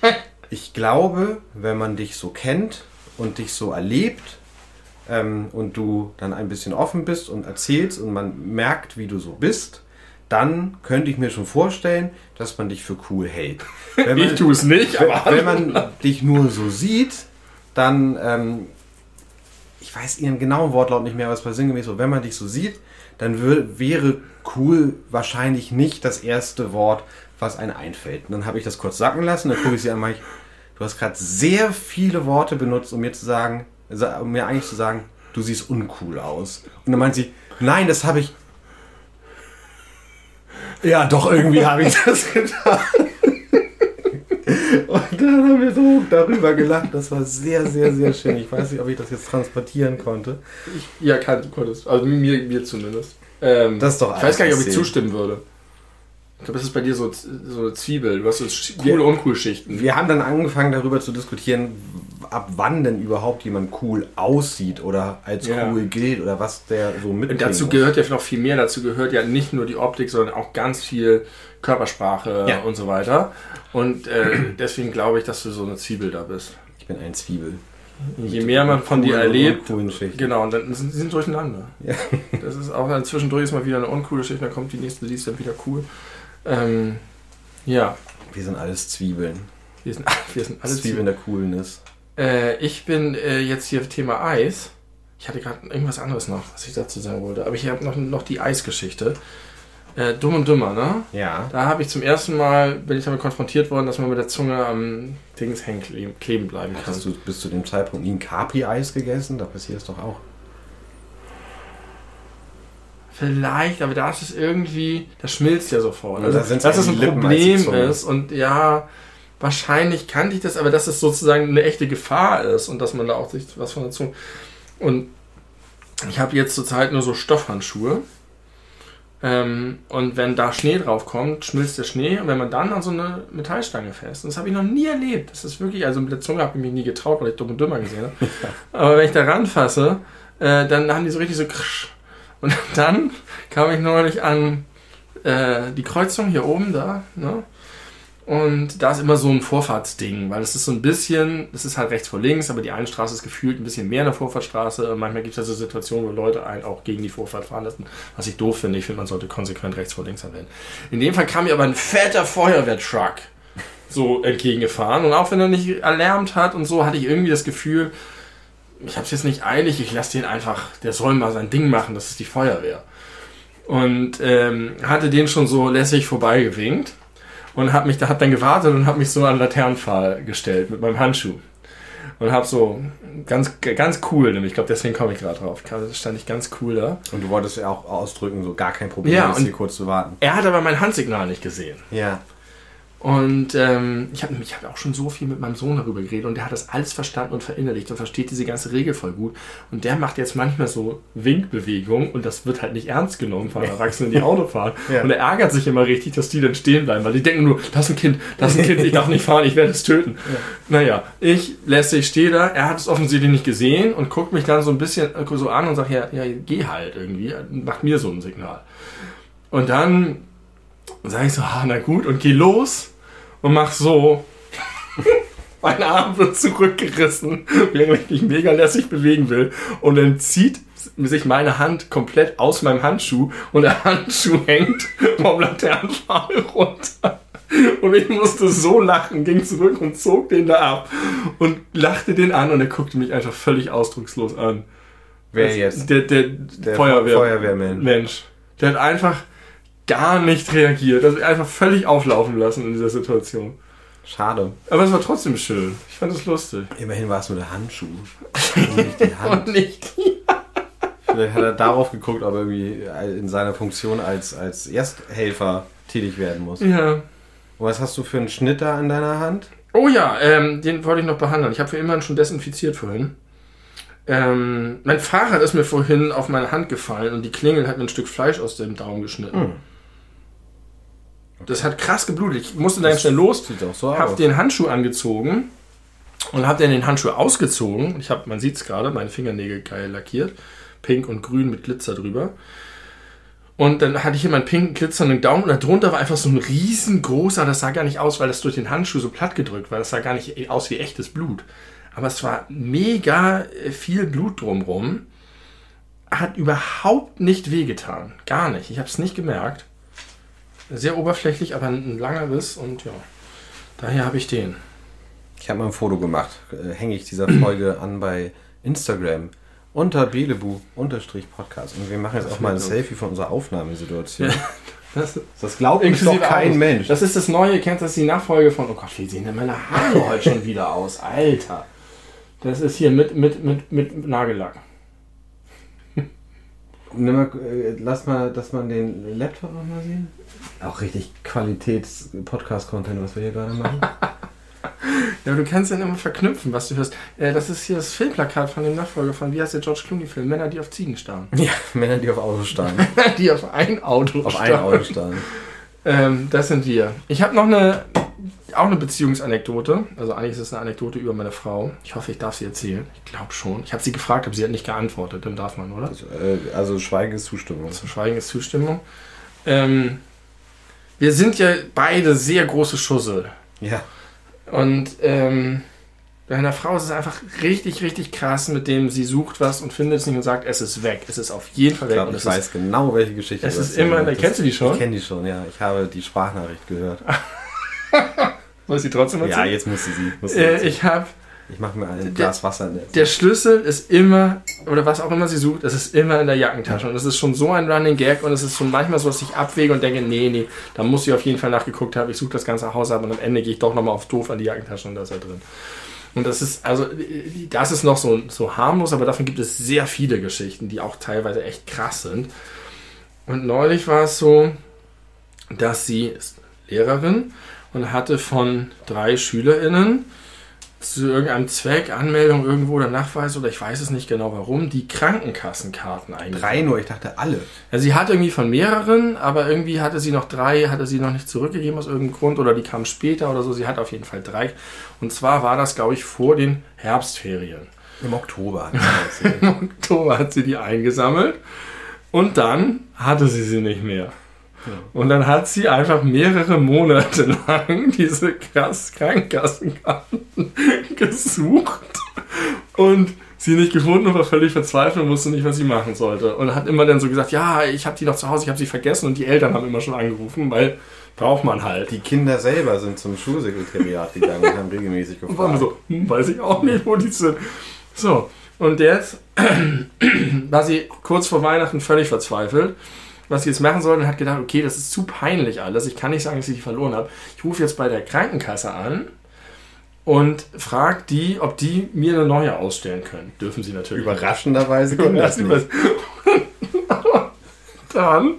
ich glaube, wenn man dich so kennt und dich so erlebt ähm, und du dann ein bisschen offen bist und erzählst und man merkt, wie du so bist, dann könnte ich mir schon vorstellen, dass man dich für cool hält. Man, ich tue es nicht, aber wenn, wenn man dich nur so sieht, dann, ähm, ich weiß ihren genauen Wortlaut nicht mehr, aber es war sinngemäß so, wenn man dich so sieht, dann wäre cool wahrscheinlich nicht das erste Wort, was einem einfällt. Und dann habe ich das kurz sacken lassen, dann gucke ich sie an ich, du hast gerade sehr viele Worte benutzt, um mir zu sagen, um mir eigentlich zu sagen, du siehst uncool aus. Und dann meint sie, nein, das habe ich. Ja, doch, irgendwie habe ich das getan. Und dann haben wir so darüber gelacht. Das war sehr, sehr, sehr schön. Ich weiß nicht, ob ich das jetzt transportieren konnte. Ich, ja, kann, du konntest. Also mir, mir zumindest. Ähm, das ist doch Ich weiß gar nicht, ob ich zustimmen würde. Ich glaube, das ist bei dir so, so eine Zwiebel. Du hast so coole Uncool-Schichten. Wir haben dann angefangen, darüber zu diskutieren, ab wann denn überhaupt jemand cool aussieht oder als ja. cool gilt oder was der so mitbringt. Dazu gehört ja noch viel mehr. Dazu gehört ja nicht nur die Optik, sondern auch ganz viel Körpersprache ja. und so weiter. Und äh, deswegen glaube ich, dass du so eine Zwiebel da bist. Ich bin ein Zwiebel. Je mehr man von dir erlebt, genau, und dann sind sie durcheinander. Ja. Das ist auch dann zwischendurch ist mal wieder eine uncoole Schicht, dann kommt die nächste, die ist dann wieder cool. Ähm, ja. Wir sind alles Zwiebeln. Wir sind, wir sind alles Zwiebeln der Coolness. Äh, ich bin äh, jetzt hier Thema Eis. Ich hatte gerade irgendwas anderes noch, was ich dazu sagen wollte. Aber ich habe noch, noch die Eisgeschichte. Äh, Dumm und Dümmer, ne? Ja. Da habe ich zum ersten Mal, bin ich damit konfrontiert worden, dass man mit der Zunge am Dings hängen kleben bleiben kann. Hast du bis zu dem Zeitpunkt nie ein Capri-Eis gegessen? Da passiert es doch auch. Vielleicht, aber da ist es irgendwie, das schmilzt ja sofort. Also, dass das ein Problem ist und ja, wahrscheinlich kannte ich das, aber dass es sozusagen eine echte Gefahr ist und dass man da auch sich was von der Zunge. Und ich habe jetzt zurzeit nur so Stoffhandschuhe ähm, und wenn da Schnee drauf kommt, schmilzt der Schnee. Und wenn man dann an so eine Metallstange fest, das habe ich noch nie erlebt. Das ist wirklich, also mit der Zunge habe ich mich nie getraut, weil ich dumm und dümmer gesehen habe. Aber wenn ich da ranfasse, äh, dann haben die so richtig so krsch. Und dann kam ich neulich an äh, die Kreuzung hier oben da, ne? Und da ist immer so ein Vorfahrtsding, weil es ist so ein bisschen, es ist halt rechts vor links, aber die eine Straße ist gefühlt ein bisschen mehr eine Vorfahrtsstraße. Manchmal gibt es so Situationen, wo Leute einen auch gegen die Vorfahrt fahren lassen, was ich doof finde. Ich finde, man sollte konsequent rechts vor links anwenden. In dem Fall kam mir aber ein fetter Feuerwehrtruck so entgegengefahren. Und auch wenn er nicht erlärmt hat und so, hatte ich irgendwie das Gefühl, ich habe es jetzt nicht eilig, ich lasse den einfach, der soll mal sein Ding machen, das ist die Feuerwehr. Und ähm, hatte den schon so lässig vorbeigewinkt und habe mich da hat dann gewartet und habe mich so an Laternenpfahl gestellt mit meinem Handschuh und habe so ganz ganz cool, nämlich ich glaube deswegen komme ich gerade drauf. Da stand ich ganz cool da. Und du wolltest ja auch ausdrücken, so gar kein Problem, ja, hier kurz zu warten. Er hat aber mein Handsignal nicht gesehen. Ja. Und ähm, ich habe ich hab auch schon so viel mit meinem Sohn darüber geredet und der hat das alles verstanden und verinnerlicht und versteht diese ganze Regel voll gut. Und der macht jetzt manchmal so Winkbewegungen und das wird halt nicht ernst genommen von Erwachsenen, die Auto fahren. ja. Und er ärgert sich immer richtig, dass die dann stehen bleiben, weil die denken nur, das ist ein Kind, das ist ein Kind, ich darf nicht fahren, ich werde es töten. Ja. Naja, ich lässt sich stehe da, er hat es offensichtlich nicht gesehen und guckt mich dann so ein bisschen so an und sagt, ja, ja geh halt irgendwie, macht mir so ein Signal. Und dann sage ich so, ah, na gut, und geh los und mach so. mein Arm wird zurückgerissen, während ich mich mega lässig bewegen will. Und dann zieht sich meine Hand komplett aus meinem Handschuh und der Handschuh hängt vom Laternenpfahl runter. Und ich musste so lachen, ging zurück und zog den da ab und lachte den an und er guckte mich einfach völlig ausdruckslos an. Wer Das- jetzt? Der, der, Der Feuerwehr Feuerwehrmann. Mensch. Der hat einfach gar nicht reagiert. Also einfach völlig auflaufen lassen in dieser Situation. Schade. Aber es war trotzdem schön. Ich fand es lustig. Immerhin war es nur der Handschuh. Und nicht die Hand. Und nicht. Vielleicht hat er darauf geguckt, ob er irgendwie in seiner Funktion als, als Ersthelfer tätig werden muss. Ja. Und was hast du für einen Schnitt da in deiner Hand? Oh ja, ähm, den wollte ich noch behandeln. Ich habe für immerhin schon desinfiziert vorhin. Ähm, mein Fahrrad ist mir vorhin auf meine Hand gefallen und die Klingel hat mir ein Stück Fleisch aus dem Daumen geschnitten. Hm. Das hat krass geblutet. Ich musste dann schnell los, so habe aus. den Handschuh angezogen und habe dann den Handschuh ausgezogen. Ich habe, man sieht es gerade, meine Fingernägel geil lackiert. Pink und grün mit Glitzer drüber. Und dann hatte ich hier meinen pinken glitzernden Daumen und darunter war einfach so ein riesengroßer, das sah gar nicht aus, weil das durch den Handschuh so platt gedrückt war. Das sah gar nicht aus wie echtes Blut. Aber es war mega äh, viel Blut drumrum. Hat überhaupt nicht wehgetan. Gar nicht. Ich habe es nicht gemerkt. Sehr oberflächlich, aber ein langer Riss und ja. Daher habe ich den. Ich habe mal ein Foto gemacht. Äh, Hänge ich dieser Folge an bei Instagram. Unter Belebu-Podcast. Und wir machen jetzt auch mal ein. Selfie von unserer Aufnahmesituation. Das, Das glaubt uns doch kein Autos. Mensch. Das ist das neue, kennst du das, die Nachfolge von, oh Gott, wie sehen denn meine Haare heute schon wieder aus? Alter. Das ist hier mit, mit, mit, mit Nagellack. Nimm mal, äh, lass mal, dass man den Laptop nochmal sehen. Auch richtig Qualitäts-Podcast-Content, was wir hier gerade machen. Ja, du kannst dann immer verknüpfen, was du hörst. Äh, das ist hier das Filmplakat von dem Nachfolger von, wie heißt der George Clooney-Film? Männer, die auf Ziegen starren. ja, Männer, die auf Autos starren. die auf ein Auto auf ein starren. Auto starren. Ähm, das sind wir. Ich habe noch eine, auch eine Beziehungsanekdote. Also eigentlich ist es eine Anekdote über meine Frau. Ich hoffe, ich darf sie erzählen. Ich glaube schon. Ich habe sie gefragt, aber sie hat nicht geantwortet. Dann darf man, oder? Also, äh, also Schweigen ist Zustimmung. Zu Schweigen ist Zustimmung. Ähm, wir sind ja beide sehr große Schussel. Ja. Und ähm, bei einer Frau ist es einfach richtig, richtig krass, mit dem sie sucht was und findet es nicht und sagt, es ist weg. Es ist auf jeden Fall Ich weg. glaube, und ich es ist, weiß genau, welche Geschichte es ist immer, möchtest. kennst du die schon? Ich kenne die schon, ja. Ich habe die Sprachnachricht gehört. soll ich sie trotzdem Ja, erzählen? jetzt musst du sie. Musst du äh, ich habe ich mache mir ein der- Glas Wasser in der Der Schlüssel ist immer, oder was auch immer sie sucht, es ist immer in der Jackentasche. Und es ist schon so ein Running Gag und es ist schon manchmal so, dass ich abwäge und denke, nee, nee, da muss ich auf jeden Fall nachgeguckt haben. Ich suche das ganze Haus ab und am Ende gehe ich doch nochmal auf doof an die Jackentasche und da ist er drin. Und das ist, also, das ist noch so, so harmlos, aber davon gibt es sehr viele Geschichten, die auch teilweise echt krass sind. Und neulich war es so, dass sie ist Lehrerin und hatte von drei SchülerInnen zu irgendeinem Zweck, Anmeldung irgendwo oder Nachweis oder ich weiß es nicht genau warum, die Krankenkassenkarten eingetragen. Drei nur, ich dachte alle. Also sie hatte irgendwie von mehreren, aber irgendwie hatte sie noch drei, hatte sie noch nicht zurückgegeben aus irgendeinem Grund oder die kamen später oder so. Sie hat auf jeden Fall drei. Und zwar war das, glaube ich, vor den Herbstferien. Im Oktober. hat. Im Oktober hat sie die eingesammelt und dann hatte sie sie nicht mehr. Und dann hat sie einfach mehrere Monate lang diese krass Krankenkassenkarten gesucht und sie nicht gefunden und war völlig verzweifelt und wusste nicht, was sie machen sollte. Und hat immer dann so gesagt, ja, ich habe die noch zu Hause, ich habe sie vergessen und die Eltern haben immer schon angerufen, weil braucht man halt. Die Kinder selber sind zum Schulsekretariat gegangen und haben regelmäßig Und waren gefragt. so, hm, weiß ich auch nicht, wo die sind. So, und jetzt war sie kurz vor Weihnachten völlig verzweifelt, was sie jetzt machen soll und hat gedacht, okay, das ist zu peinlich alles. Ich kann nicht sagen, dass ich die verloren habe. Ich rufe jetzt bei der Krankenkasse an und frage die, ob die mir eine neue ausstellen können. Dürfen sie natürlich. Überraschenderweise ging das nicht. Dann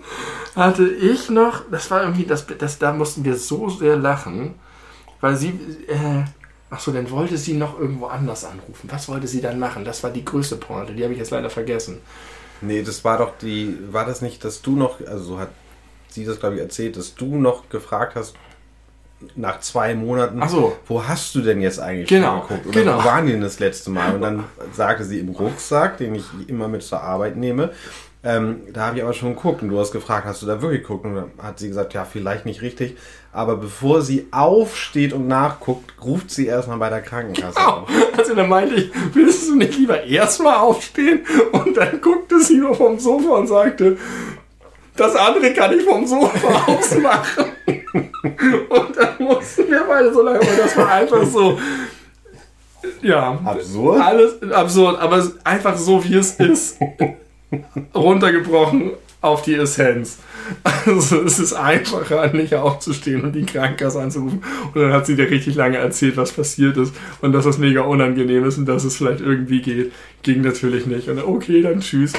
hatte ich noch, das war irgendwie, das, das, da mussten wir so sehr lachen, weil sie, äh, ach so, dann wollte sie noch irgendwo anders anrufen. Was wollte sie dann machen? Das war die größte Pointe, die habe ich jetzt leider vergessen. Nee, das war doch die, war das nicht, dass du noch, also so hat sie das glaube ich erzählt, dass du noch gefragt hast, nach zwei Monaten, Ach so. wo hast du denn jetzt eigentlich Genau, geguckt? Oder genau. wo waren die denn das letzte Mal? Und dann sagte sie im Rucksack, den ich immer mit zur Arbeit nehme, ähm, da habe ich aber schon geguckt und du hast gefragt, hast du da wirklich geguckt? Und dann hat sie gesagt, ja, vielleicht nicht richtig. Aber bevor sie aufsteht und nachguckt, ruft sie erstmal bei der Krankenkasse Au. auf. Also dann meinte ich, willst du nicht lieber erstmal aufstehen und dann guckt es sie nur vom Sofa und sagte, das andere kann ich vom Sofa aus machen. Und dann mussten wir beide so lange, weil das war einfach so. Ja. Absurd? Alles absurd, aber einfach so, wie es ist. Runtergebrochen auf die Essenz. Also es ist einfacher, nicht aufzustehen und die Krankenkasse anzurufen. Und dann hat sie dir richtig lange erzählt, was passiert ist und dass das mega unangenehm ist und dass es vielleicht irgendwie geht. Ging natürlich nicht. Und okay, dann tschüss.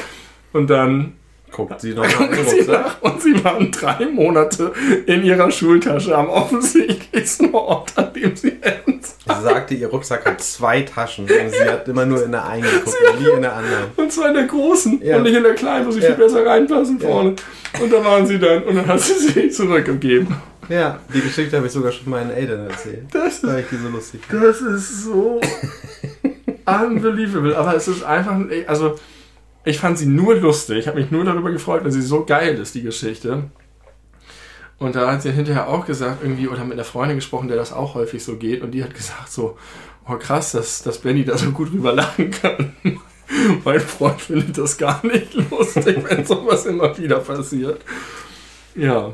Und dann Guckt sie noch nach dem sie Rucksack. nach und sie waren drei Monate in ihrer Schultasche am offensichtlichsten Ort, an dem sie hätten. Sie sagte, ihr Rucksack hat zwei Taschen und sie hat immer nur in der einen geguckt, nie in der anderen. Und zwar in der großen Ja. und nicht in der kleinen, wo sie Ja. viel besser reinpassen Ja. vorne. Und da waren sie dann und dann hat sie sie zurückgegeben. Ja, die Geschichte habe ich sogar schon meinen Eltern erzählt. Das Weil ich die so lustig. Das ist so unbelievable. Aber es ist einfach, also ich fand sie nur lustig. Ich habe mich nur darüber gefreut, weil sie so geil ist, die Geschichte. Und da hat sie hinterher auch gesagt, irgendwie, oder mit einer Freundin gesprochen, der das auch häufig so geht. Und die hat gesagt so, oh krass, dass, dass Benny da so gut drüber lachen kann. mein Freund findet das gar nicht lustig, wenn sowas immer wieder passiert. Ja.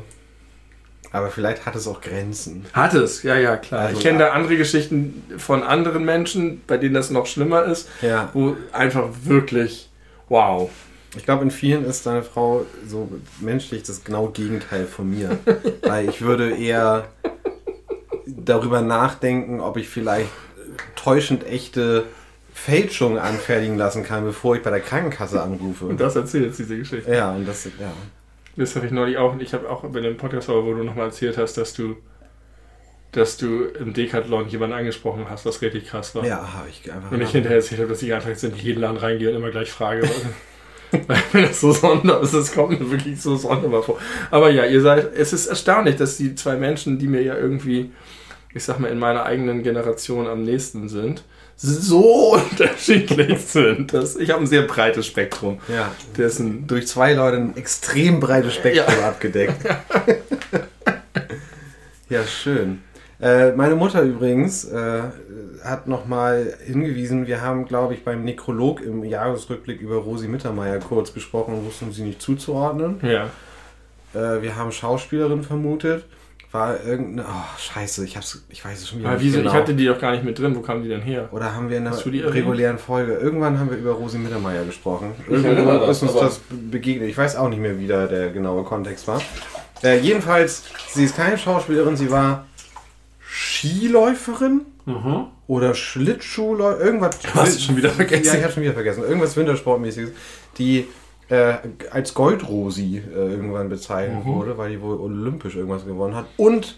Aber vielleicht hat es auch Grenzen. Hat es, ja, ja, klar. Also, ich kenne da andere Geschichten von anderen Menschen, bei denen das noch schlimmer ist, Ja. wo einfach wirklich, wow. Ich glaube, in vielen ist deine Frau so menschlich das genau Gegenteil von mir. Weil ich würde eher darüber nachdenken, ob ich vielleicht täuschend echte Fälschungen anfertigen lassen kann, bevor ich bei der Krankenkasse anrufe. Und das erzählt jetzt diese Geschichte. ja, und das, ja. Das habe ich neulich auch, ich habe auch bei dem Podcast, wo du nochmal erzählt hast, dass du, dass du im Decathlon jemanden angesprochen hast, was richtig krass war. Ja, habe ich einfach. Und ich hinterher erzählt habe, dass ich einfach jetzt in jeden Laden reingehe und immer gleich frage. Weil mir das so sonderbar ist, es kommt mir wirklich so sonderbar vor. Aber ja, ihr seid, es ist erstaunlich, dass die zwei Menschen, die mir ja irgendwie, ich sag mal, in meiner eigenen Generation am nächsten sind, so unterschiedlich sind. Das, ich habe ein sehr breites Spektrum. Ja, Dessen, durch zwei Leute ein extrem breites Spektrum abgedeckt. ja, schön. Äh, meine Mutter übrigens äh, hat nochmal hingewiesen, wir haben, glaube ich, beim Nekrolog im Jahresrückblick über Rosi Mittermeier kurz gesprochen und wussten sie nicht zuzuordnen. ja. Äh, wir haben Schauspielerin vermutet. War irgendeine. Oh, scheiße, ich, hab's, ich weiß es schon wieder Aber nicht wieso, genau. ich hatte die doch gar nicht mit drin. Wo kamen die denn her? Oder haben wir in einer regulären Folge, irgendwann haben wir über Rosi Mittermeier gesprochen. Irgendwann das, ist uns das begegnet. Ich weiß auch nicht mehr, wie da der genaue Kontext war. Äh, jedenfalls, sie ist keine Schauspielerin, sie war Skiläuferin oder Schlittschuhläuferin, irgendwas. Du hast es schon wieder vergessen. Ja, ich habe schon wieder vergessen. Irgendwas Wintersportmäßiges, die äh, als Goldrosi äh, irgendwann bezeichnet Mhm. wurde, weil die wohl olympisch irgendwas gewonnen hat. Und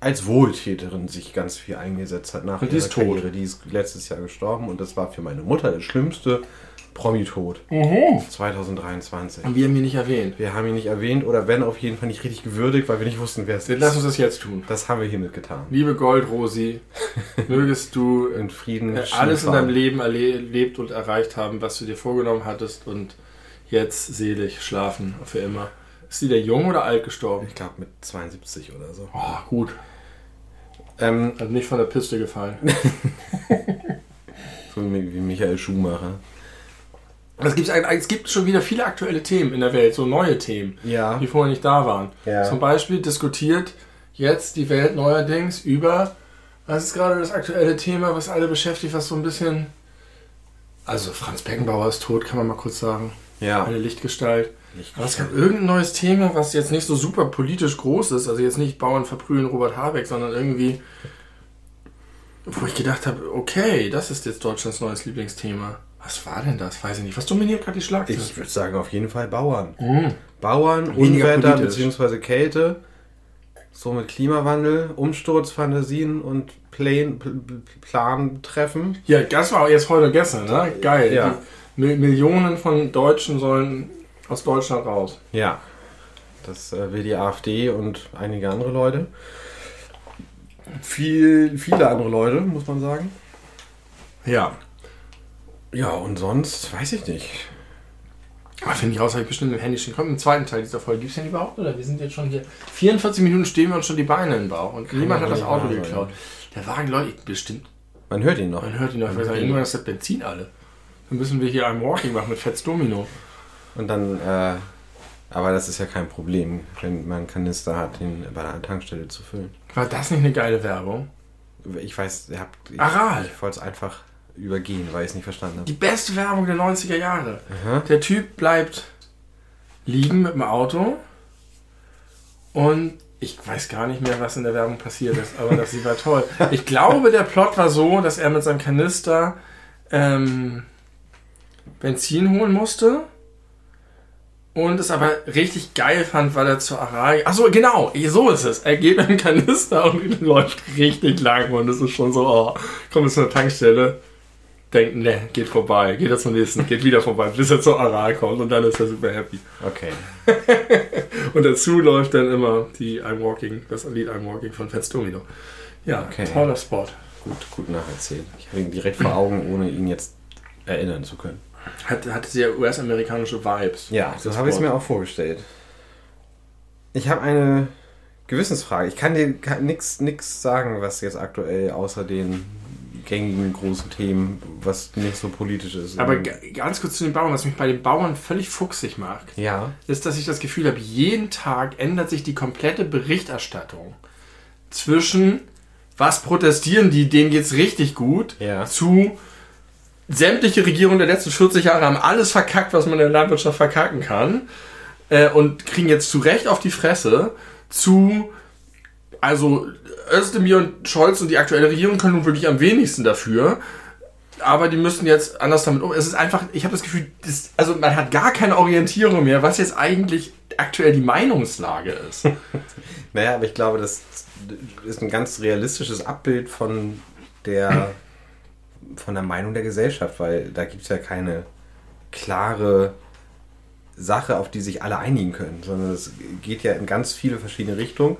als Wohltäterin sich ganz viel eingesetzt hat nach Und die ihrer ist tot. Karriere. Die ist letztes Jahr gestorben und das war für meine Mutter der schlimmste Promi-Tod. 2023. Und wir haben ihn nicht erwähnt. Wir haben ihn nicht erwähnt oder wenn auf jeden Fall nicht richtig gewürdigt, weil wir nicht wussten, wer es Lass uns ist. das jetzt tun. Das haben wir hiermit getan. Liebe Goldrosi, mögest du In Frieden. äh, alles in deinem Leben erlebt und erreicht haben, was du dir vorgenommen hattest und jetzt selig schlafen für immer. Ist sie der jung oder alt gestorben? Ich glaube mit 72 oder so. Oh, gut. Ähm, Hat nicht von der Piste gefallen. so wie Michael Schumacher. Es, gibt, es gibt schon wieder viele aktuelle Themen in der Welt, so neue Themen, Ja. die vorher nicht da waren. Ja. Zum Beispiel diskutiert jetzt die Welt neuerdings über, was ist gerade das aktuelle Thema, was alle beschäftigt, was so ein bisschen... Also Franz Beckenbauer ist tot, kann man mal kurz sagen. Ja. Eine Lichtgestalt. Nicht Aber es gab irgendein neues Thema, was jetzt nicht so super politisch groß ist. Also jetzt nicht Bauern verprügeln Robert Habeck, sondern irgendwie, wo ich gedacht habe, okay, das ist jetzt Deutschlands neues Lieblingsthema. Was war denn das? Weiß ich nicht. Was dominiert gerade die Schlagzeilen? Ich würde sagen, auf jeden Fall Bauern. Mhm. Bauern, Weniger Unwetter politisch. bzw. Kälte, somit Klimawandel, Umsturzfantasien und Plan, Pl- Pl- Plantreffen. Ja, das war jetzt heute gestern, ne? Geil. Ja. Die Mi- Millionen von Deutschen sollen aus Deutschland raus. Ja, das äh, will die AfD und einige andere Leute. Viel, viele andere Leute, muss man sagen. Ja. Ja, und sonst weiß ich nicht. Aber finde ich raus, habe ich bestimmt im Handy stehen. Kommt im zweiten Teil dieser Folge. Gibt es den überhaupt? Oder wir sind jetzt schon hier. 44 Minuten stehen wir uns schon die Beine in den Bauch. Und niemand ja hat das Auto geklaut. Der Wagen, Leute, bestimmt Man hört ihn noch. Man hört ihn noch, Man hört ihn irgendwann ist das Benzin alle. Dann müssen wir hier ein Walking machen mit Fetz Domino. Und dann, äh, aber das ist ja kein Problem, wenn man einen Kanister hat, den bei der Tankstelle zu füllen. War das nicht eine geile Werbung? Ich weiß, ihr habt. Ich, Aral. ich wollte es einfach übergehen, weil ich es nicht verstanden habe. Die beste Werbung der 90er Jahre. Aha. Der Typ bleibt liegen mit dem Auto und ich weiß gar nicht mehr, was in der Werbung passiert ist, aber das war toll. Ich glaube, der Plot war so, dass er mit seinem Kanister ähm, Benzin holen musste und es aber richtig geil fand, weil er zur Aral. Achso, genau, so ist es. Er geht mit dem Kanister und läuft richtig lang und es ist schon so, oh, kommt jetzt zu einer Tankstelle, denkt, ne, geht vorbei, geht er zum nächsten, geht wieder vorbei, bis er zur Aral kommt und dann ist er super happy. Okay. Und dazu läuft dann immer die I'm Walking, das Lied I'm Walking von Fats Domino. Ja, Okay. toller Spot. Gut, gut nacherzählt. Ich habe ihn direkt vor Augen, ohne ihn jetzt erinnern zu können. Hat, hatte sehr US-amerikanische Vibes. Ja, so Das habe ich es mir auch vorgestellt. Ich habe eine Gewissensfrage. Ich kann dir nichts nix sagen, was jetzt aktuell außer den gängigen großen Themen, was nicht so politisch ist. Aber g- ganz kurz zu den Bauern, was mich bei den Bauern völlig fuchsig macht, ja, ist, dass ich das Gefühl habe, jeden Tag ändert sich die komplette Berichterstattung zwischen was protestieren die, denen geht's richtig gut, Ja. zu sämtliche Regierungen der letzten 40 Jahre haben alles verkackt, was man in der Landwirtschaft verkacken kann äh, und kriegen jetzt zu Recht auf die Fresse, zu also Özdemir und Scholz und die aktuelle Regierung können nun wirklich am wenigsten dafür. Aber die müssen jetzt anders damit um. Es ist einfach, ich habe das Gefühl, das, also man hat gar keine Orientierung mehr, was jetzt eigentlich aktuell die Meinungslage ist. naja, aber ich glaube, das ist ein ganz realistisches Abbild von der, von der Meinung der Gesellschaft, weil da gibt es ja keine klare Sache, auf die sich alle einigen können, sondern es geht ja in ganz viele verschiedene Richtungen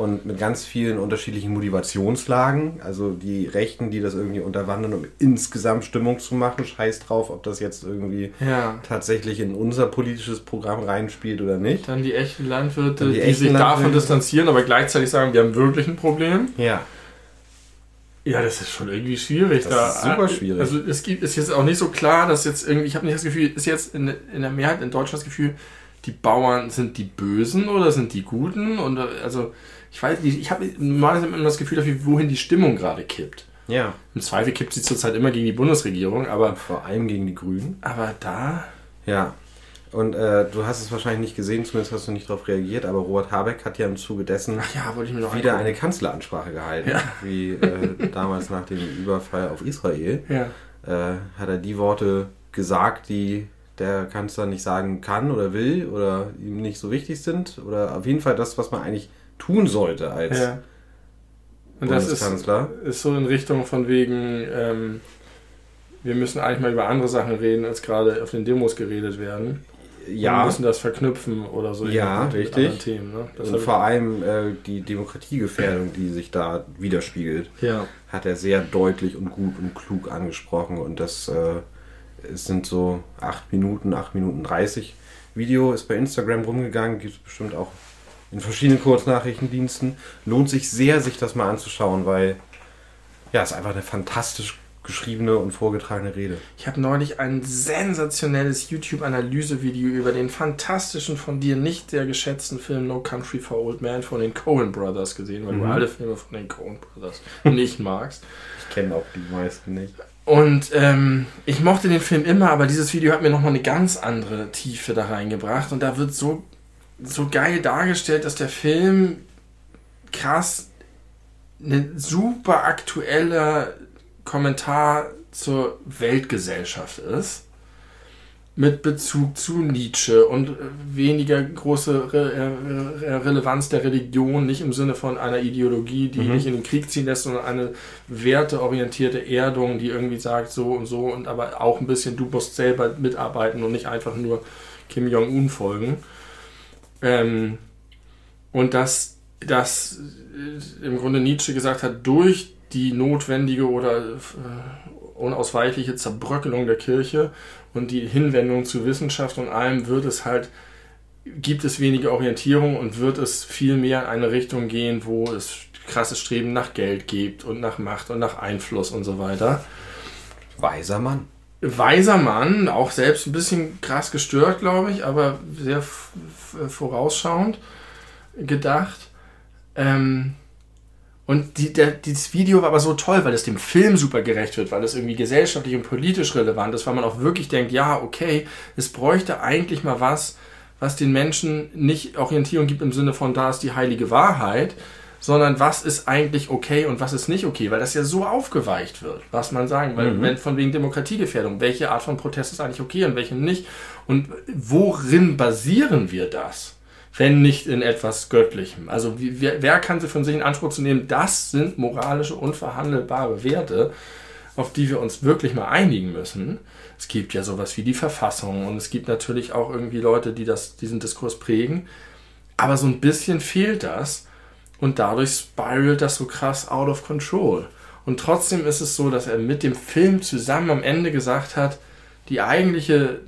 und mit ganz vielen unterschiedlichen Motivationslagen. Also die Rechten, die das irgendwie unterwandern, um insgesamt Stimmung zu machen, scheiß drauf, ob das jetzt irgendwie Ja. tatsächlich in unser politisches Programm reinspielt oder nicht. Dann die echten Landwirte, die, die echten sich davon Landwirte. distanzieren, aber gleichzeitig sagen, wir haben wirklich ein Problem. Ja. Ja, das ist schon irgendwie schwierig. Das da. ist super schwierig. Also es gibt, ist jetzt auch nicht so klar, dass jetzt irgendwie, ich habe nicht das Gefühl, ist jetzt in, in der Mehrheit in Deutschland das Gefühl, die Bauern sind die Bösen oder sind die Guten? Und äh, also ich weiß nicht, ich habe normalerweise immer das Gefühl dafür, wohin die Stimmung gerade kippt. Ja. Im Zweifel kippt sie zurzeit immer gegen die Bundesregierung, aber, Vor allem gegen die Grünen. aber da. Ja. Und äh, du hast es wahrscheinlich nicht gesehen, zumindest hast du nicht darauf reagiert, aber Robert Habeck hat ja im Zuge dessen ja, wieder angucken. eine Kanzleransprache gehalten, Ja. wie äh, damals nach dem Überfall auf Israel. Ja. Äh, hat er die Worte gesagt, die der Kanzler nicht sagen kann oder will oder ihm nicht so wichtig sind. Oder auf jeden Fall das, was man eigentlich tun sollte als ja. Und das ist, ist so in Richtung von wegen, ähm, wir müssen eigentlich mal über andere Sachen reden, als gerade auf den Demos geredet werden. Wir ja, müssen das verknüpfen oder so. Ja, richtig. Themen, ne? und vor allem äh, die Demokratiegefährdung, die sich da widerspiegelt. ja. hat er sehr deutlich und gut und klug angesprochen und das äh, es sind so 8 Minuten, 8 Minuten 30 Video, ist bei Instagram rumgegangen, gibt es bestimmt auch in verschiedenen Kurznachrichtendiensten. Lohnt sich sehr, sich das mal anzuschauen, weil ja, es ist einfach eine fantastisch geschriebene und vorgetragene Rede. Ich habe neulich ein sensationelles YouTube-Analysevideo über den fantastischen, von dir nicht sehr geschätzten Film No Country for Old Men von den Coen Brothers gesehen, weil du Mhm. alle Filme von den Coen Brothers nicht magst. Ich kenne auch die meisten nicht. Und ähm, ich mochte den Film immer, aber dieses Video hat mir nochmal eine ganz andere Tiefe da reingebracht. Und da wird so, so geil dargestellt, dass der Film krass ein super aktueller Kommentar zur Weltgesellschaft ist. Mit Bezug zu Nietzsche und äh, weniger große Re äh, Re Relevanz der Religion, nicht im Sinne von einer Ideologie, die Mhm. nicht in den Krieg ziehen lässt, sondern eine werteorientierte Erdung, die irgendwie sagt so und so und aber auch ein bisschen, du musst selber mitarbeiten und nicht einfach nur Kim Jong-un folgen. Ähm, und dass, dass äh, im Grunde Nietzsche gesagt hat, durch die notwendige oder unausweichliche Zerbröckelung der Kirche und die Hinwendung zu Wissenschaft und allem wird es halt, gibt es weniger Orientierung und wird es viel mehr in eine Richtung gehen, wo es krasses Streben nach Geld gibt und nach Macht und nach Einfluss und so weiter. Weiser Mann. weiser Mann, auch selbst ein bisschen krass gestört, glaube ich, aber sehr vorausschauend gedacht. Ähm, und die, der, dieses Video war aber so toll, weil es dem Film super gerecht wird, weil es irgendwie gesellschaftlich und politisch relevant ist, weil man auch wirklich denkt, ja, okay, es bräuchte eigentlich mal was, was den Menschen nicht Orientierung gibt im Sinne von, da ist die heilige Wahrheit, sondern was ist eigentlich okay und was ist nicht okay, weil das ja so aufgeweicht wird, was man sagen, weil mhm. wenn von wegen Demokratiegefährdung, welche Art von Protest ist eigentlich okay und welche nicht und worin basieren wir das? Wenn nicht in etwas Göttlichem. Also wer, wer kann sie von sich in Anspruch zu nehmen, das sind moralische, unverhandelbare Werte, auf die wir uns wirklich mal einigen müssen. Es gibt ja sowas wie die Verfassung und es gibt natürlich auch irgendwie Leute, die das, diesen Diskurs prägen. Aber so ein bisschen fehlt das und dadurch spiralt das so krass out of control. Und trotzdem ist es so, dass er mit dem Film zusammen am Ende gesagt hat, die eigentliche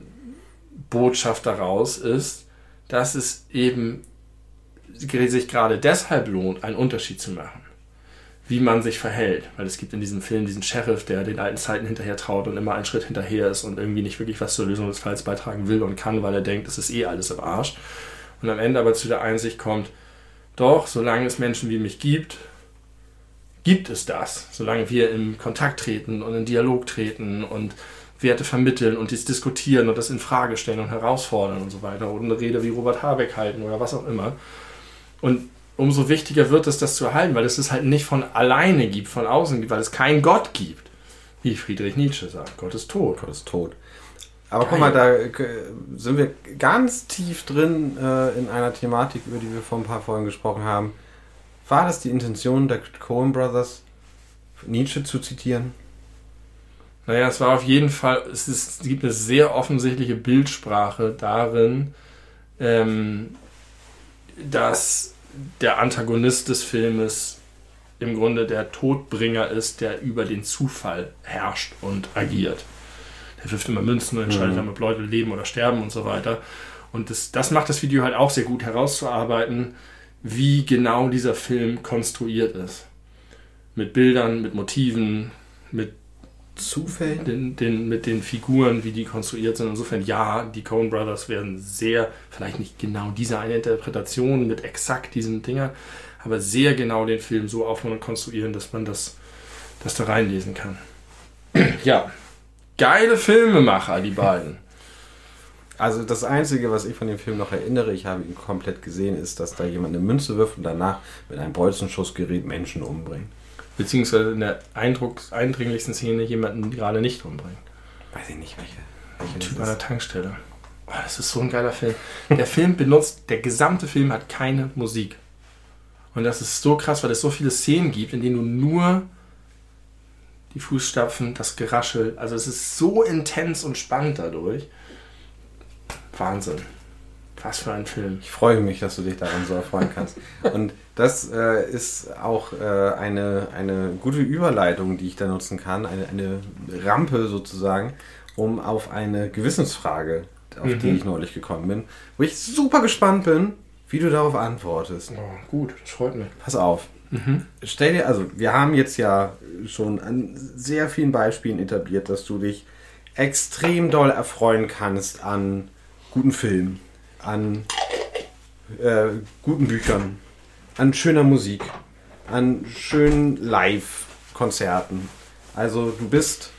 Botschaft daraus ist, dass es eben sich gerade deshalb lohnt, einen Unterschied zu machen. Wie man sich verhält. Weil es gibt in diesem Film diesen Sheriff, der den alten Zeiten hinterher traut und immer einen Schritt hinterher ist und irgendwie nicht wirklich was zur Lösung des Falls beitragen will und kann, weil er denkt, es ist eh alles im Arsch. Und am Ende aber zu der Einsicht kommt, doch, solange es Menschen wie mich gibt, gibt es das. Solange wir in Kontakt treten und in Dialog treten und Werte vermitteln und dies diskutieren und das in Frage stellen und herausfordern und so weiter. Oder eine Rede wie Robert Habeck halten oder was auch immer. Und umso wichtiger wird es, das zu erhalten, weil es es halt nicht von alleine gibt, von außen gibt, weil es keinen Gott gibt. Wie Friedrich Nietzsche sagt, Gott ist tot. Gott ist tot. Aber Geil. guck mal, da sind wir ganz tief drin äh, in einer Thematik, über die wir vor ein paar Folgen gesprochen haben. War das die Intention der Coen Brothers, Nietzsche zu zitieren? Naja, es war auf jeden Fall, es, ist, es gibt eine sehr offensichtliche Bildsprache darin, ähm, dass der Antagonist des Filmes im Grunde der Todbringer ist, der über den Zufall herrscht und agiert. Der wirft immer Münzen und entscheidet mhm. dann, ob Leute leben oder sterben und so weiter. Und das, das macht das Video halt auch sehr gut herauszuarbeiten, wie genau dieser Film konstruiert ist. Mit Bildern, mit Motiven, mit Zufällen? Den, den, mit den Figuren, wie die konstruiert sind. Insofern, ja, die Coen Brothers werden sehr, vielleicht nicht genau diese eine Interpretation mit exakt diesen Dingern, aber sehr genau den Film so aufbauen und konstruieren, dass man das, das da reinlesen kann. ja, geile Filmemacher, die beiden. Also das Einzige, was ich von dem Film noch erinnere, ich habe ihn komplett gesehen, ist, dass da jemand eine Münze wirft und danach mit einem Bolzenschussgerät Menschen umbringt beziehungsweise in der Eindrucks eindringlichsten Szene jemanden gerade nicht umbringt. Weiß ich nicht, welche. welche Typ an der Tankstelle. Oh, das ist so ein geiler Film. Der Film benutzt, der gesamte Film hat keine Musik. Und das ist so krass, weil es so viele Szenen gibt, in denen du nur die Fußstapfen, das Geraschel, also es ist so intens und spannend dadurch. Wahnsinn. Was für ein Film. Ich freue mich, dass du dich daran so erfreuen kannst. Und das äh, ist auch äh, eine, eine gute Überleitung, die ich da nutzen kann, eine, eine Rampe sozusagen, um auf eine Gewissensfrage, auf mhm. die ich neulich gekommen bin, wo ich super gespannt bin, wie du darauf antwortest. Oh, gut, das freut mich. Pass auf. Mhm. Stell dir, also wir haben jetzt ja schon an sehr vielen Beispielen etabliert, dass du dich extrem doll erfreuen kannst an guten Filmen an äh, guten Büchern, an schöner Musik, an schönen Live-Konzerten. Also du bist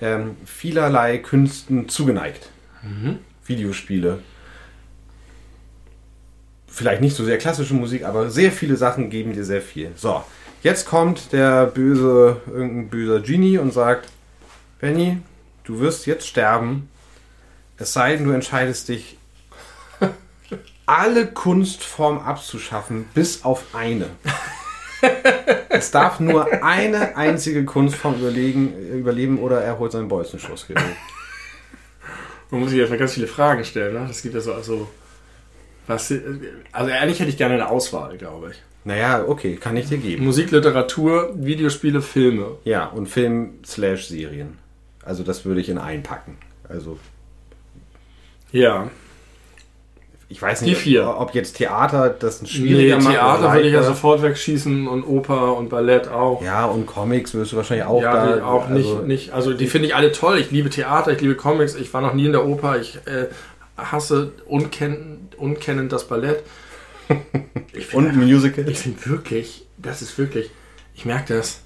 ähm, vielerlei Künsten zugeneigt. Mhm. Videospiele. Vielleicht nicht so sehr klassische Musik, aber sehr viele Sachen geben dir sehr viel. So, jetzt kommt der böse, irgendein böser Genie und sagt, Benny, du wirst jetzt sterben. Es sei denn, du entscheidest dich alle Kunstformen abzuschaffen, bis auf eine. es darf nur eine einzige Kunstform überleben oder er holt seinen Bolzenschussgerät. Man muss sich erstmal ganz viele Fragen stellen. Ne? Das gibt ja so, also, was, also eigentlich hätte ich gerne eine Auswahl, glaube ich. Naja, okay, kann ich dir geben. Musik, Literatur, Videospiele, Filme. Ja, und Film slash Serien. Also das würde ich in einpacken. Also. Ja ich weiß Die nicht, vier. Ob, jetzt Theater das ein Nee, schwieriger macht. Theater würde ich ja sofort wegschießen und Oper und Ballett auch. Ja, und Comics wirst du wahrscheinlich auch ja, da. die auch nicht, also, nicht. Also die finde ich alle toll. Ich liebe Theater, ich liebe Comics. Ich war noch nie in der Oper. Ich äh, hasse unkennend, unkennend das Ballett. Ich Und Musical. ich finde wirklich, das ist wirklich, ich merke das.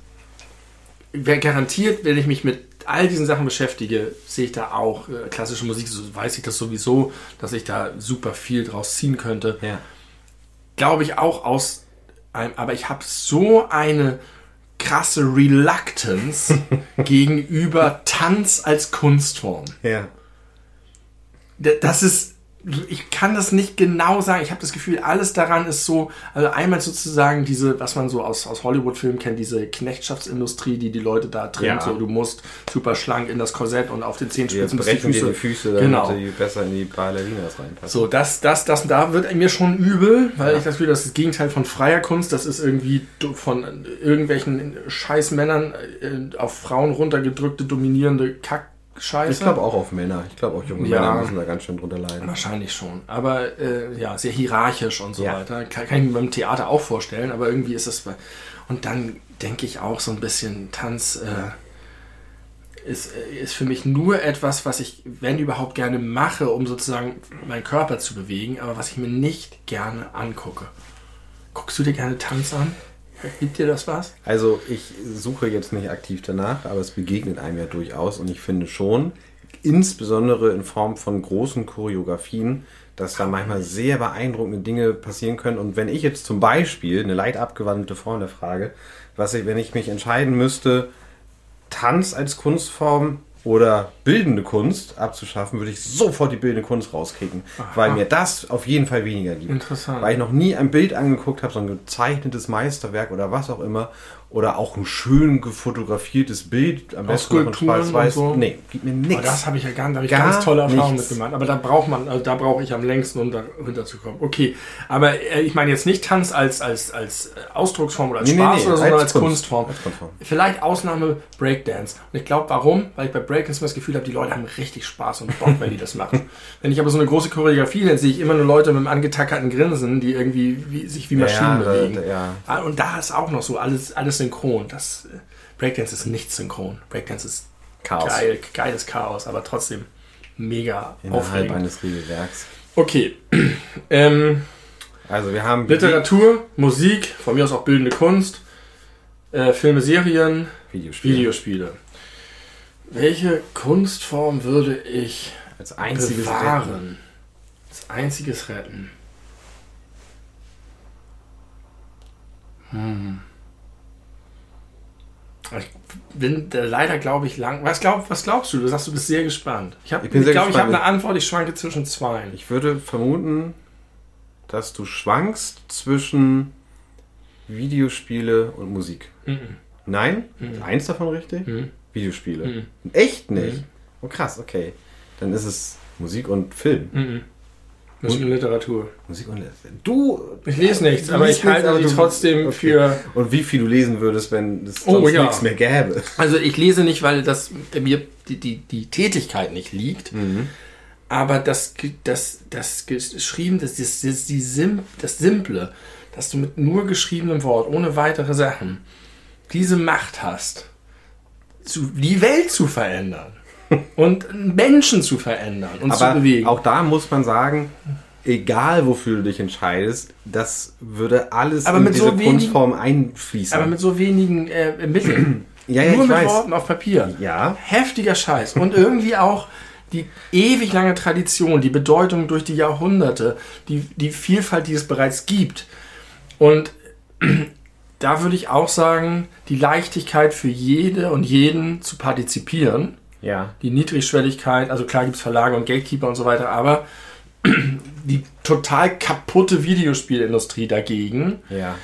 Wer garantiert, wenn ich mich mit all diesen Sachen beschäftige, sehe ich da auch äh, klassische Musik, so weiß ich das sowieso, dass ich da super viel draus ziehen könnte Ja. glaube ich, auch aus einem, aber ich habe so eine krasse Reluctance gegenüber Tanz als Kunstform. Ja. Das ist, ich kann das nicht genau sagen. Ich habe das Gefühl, alles daran ist so, also einmal sozusagen diese, was man so aus, aus Hollywood-Filmen kennt, diese Knechtschaftsindustrie, die die Leute da trimmt. Ja. So, du musst super schlank in das Korsett und auf den Zehenspitzen brechen dir die Füße, damit Genau. die besser in die Ballerinas reinpassen. So, das, das, das, da wird mir schon übel, weil ich das Gefühl, das ist das Gegenteil von freier Kunst. Das ist irgendwie von irgendwelchen Scheißmännern äh, auf Frauen runtergedrückte, dominierende Kackscheiße. Ich glaube auch auf Männer. Ich glaube auch junge Ja. Männer müssen da ganz schön drunter leiden. Wahrscheinlich schon. Aber äh, ja, sehr hierarchisch und so Ja. weiter. Kann, kann ich mir beim Theater auch vorstellen, aber irgendwie ist es. bei- Und dann denke ich auch so ein bisschen, Tanz äh, ist, äh, ist für mich nur etwas, was ich, wenn überhaupt, gerne mache, um sozusagen meinen Körper zu bewegen, aber was ich mir nicht gerne angucke. Guckst du dir gerne Tanz an? Gibt dir das was? Also ich suche jetzt nicht aktiv danach, aber es begegnet einem ja durchaus und ich finde schon, insbesondere in Form von großen Choreografien, dass da manchmal sehr beeindruckende Dinge passieren können. Und wenn ich jetzt zum Beispiel eine leicht abgewandelte Form der Frage, was ich, wenn ich mich entscheiden müsste, Tanz als Kunstform oder bildende Kunst abzuschaffen, würde ich sofort die bildende Kunst rauskicken, weil mir das auf jeden Fall weniger gibt. Interessant. Weil ich noch nie ein Bild angeguckt habe, so ein gezeichnetes Meisterwerk oder was auch immer. Oder auch ein schön gefotografiertes Bild, am besten noch in schwarz-weiß. so? Nee, gibt mir nichts. das habe ich ja gar, da habe ich Gar ganz tolle Erfahrungen nichts. mitgemacht. Aber da braucht man, also da brauche ich am längsten, um da runterzukommen. Okay, aber äh, ich meine jetzt nicht Tanz als, als, als äh, Ausdrucksform oder als Nee, nee, Spaß nee, oder so, sondern als, als Kunst. Kunstform. Als Kunstform. Vielleicht Ausnahme Breakdance. Und ich glaube, warum? Weil ich bei Breakdance immer das Gefühl habe, die Leute haben richtig Spaß und Bock, wenn die das machen. Wenn ich aber so eine große Choreografie, dann sehe ich immer nur Leute mit einem angetackerten Grinsen, die irgendwie wie, sich wie Maschinen Ja, bewegen. ja. Ah, Und da ist auch noch so alles, alles synchron. Das, äh, Breakdance ist nicht synchron. Breakdance ist Chaos. geil, geiles Chaos, aber trotzdem mega Innerhalb aufregend. eines Regelwerks. Okay. ähm, Also wir haben Literatur, Musik, von mir aus auch bildende Kunst, äh, Filme, Serien, Videospiele. Videospiele. Welche Kunstform würde ich Als einziges Retten. bewahren? Als einziges retten. Hm. Ich bin äh, leider, glaube ich, lang. Was, glaub, was glaubst du? Du sagst, du bist sehr gespannt. Ich, hab- Ich bin ich sehr glaube, ich habe eine Antwort. Ich schwanke zwischen zwei. Ich würde vermuten, dass du schwankst zwischen Videospiele und Musik. Mhm. Nein? Ist eins davon richtig? Mhm. Videospiele. Mhm. Echt nicht? Mhm. Oh krass, okay. Dann ist es Musik und Film. Mhm. Ist eine Literatur. Musik und Du. Ich lese nichts, aber ich halte du- trotzdem okay. für. Und wie viel du lesen würdest, wenn es Oh, sonst ja. nichts mehr gäbe. Also ich lese nicht, weil das mir die, die, die Tätigkeit nicht liegt, aber das, das, das geschrieben, das, das, das, die Sim, das Simple, dass du mit nur geschriebenem Wort, ohne weitere Sachen, diese Macht hast, zu, die Welt zu verändern und Menschen zu verändern und zu Aber bewegen. auch da muss man sagen, egal wofür du dich entscheidest, das würde alles Aber in mit diese so wenigen- Kunstform einfließen. aber mit so wenigen äh, Mitteln. Ja, ja, nur mit weiß. Worten auf Papier. ja, heftiger Scheiß. Und irgendwie auch die ewig lange Tradition, die Bedeutung durch die Jahrhunderte, die, die Vielfalt, die es bereits gibt. Und da würde ich auch sagen, die Leichtigkeit für jede und jeden zu partizipieren, ja. die Niedrigschwelligkeit, also klar gibt es Verlage und Gatekeeper und so weiter, aber die total kaputte Videospielindustrie dagegen, Ja.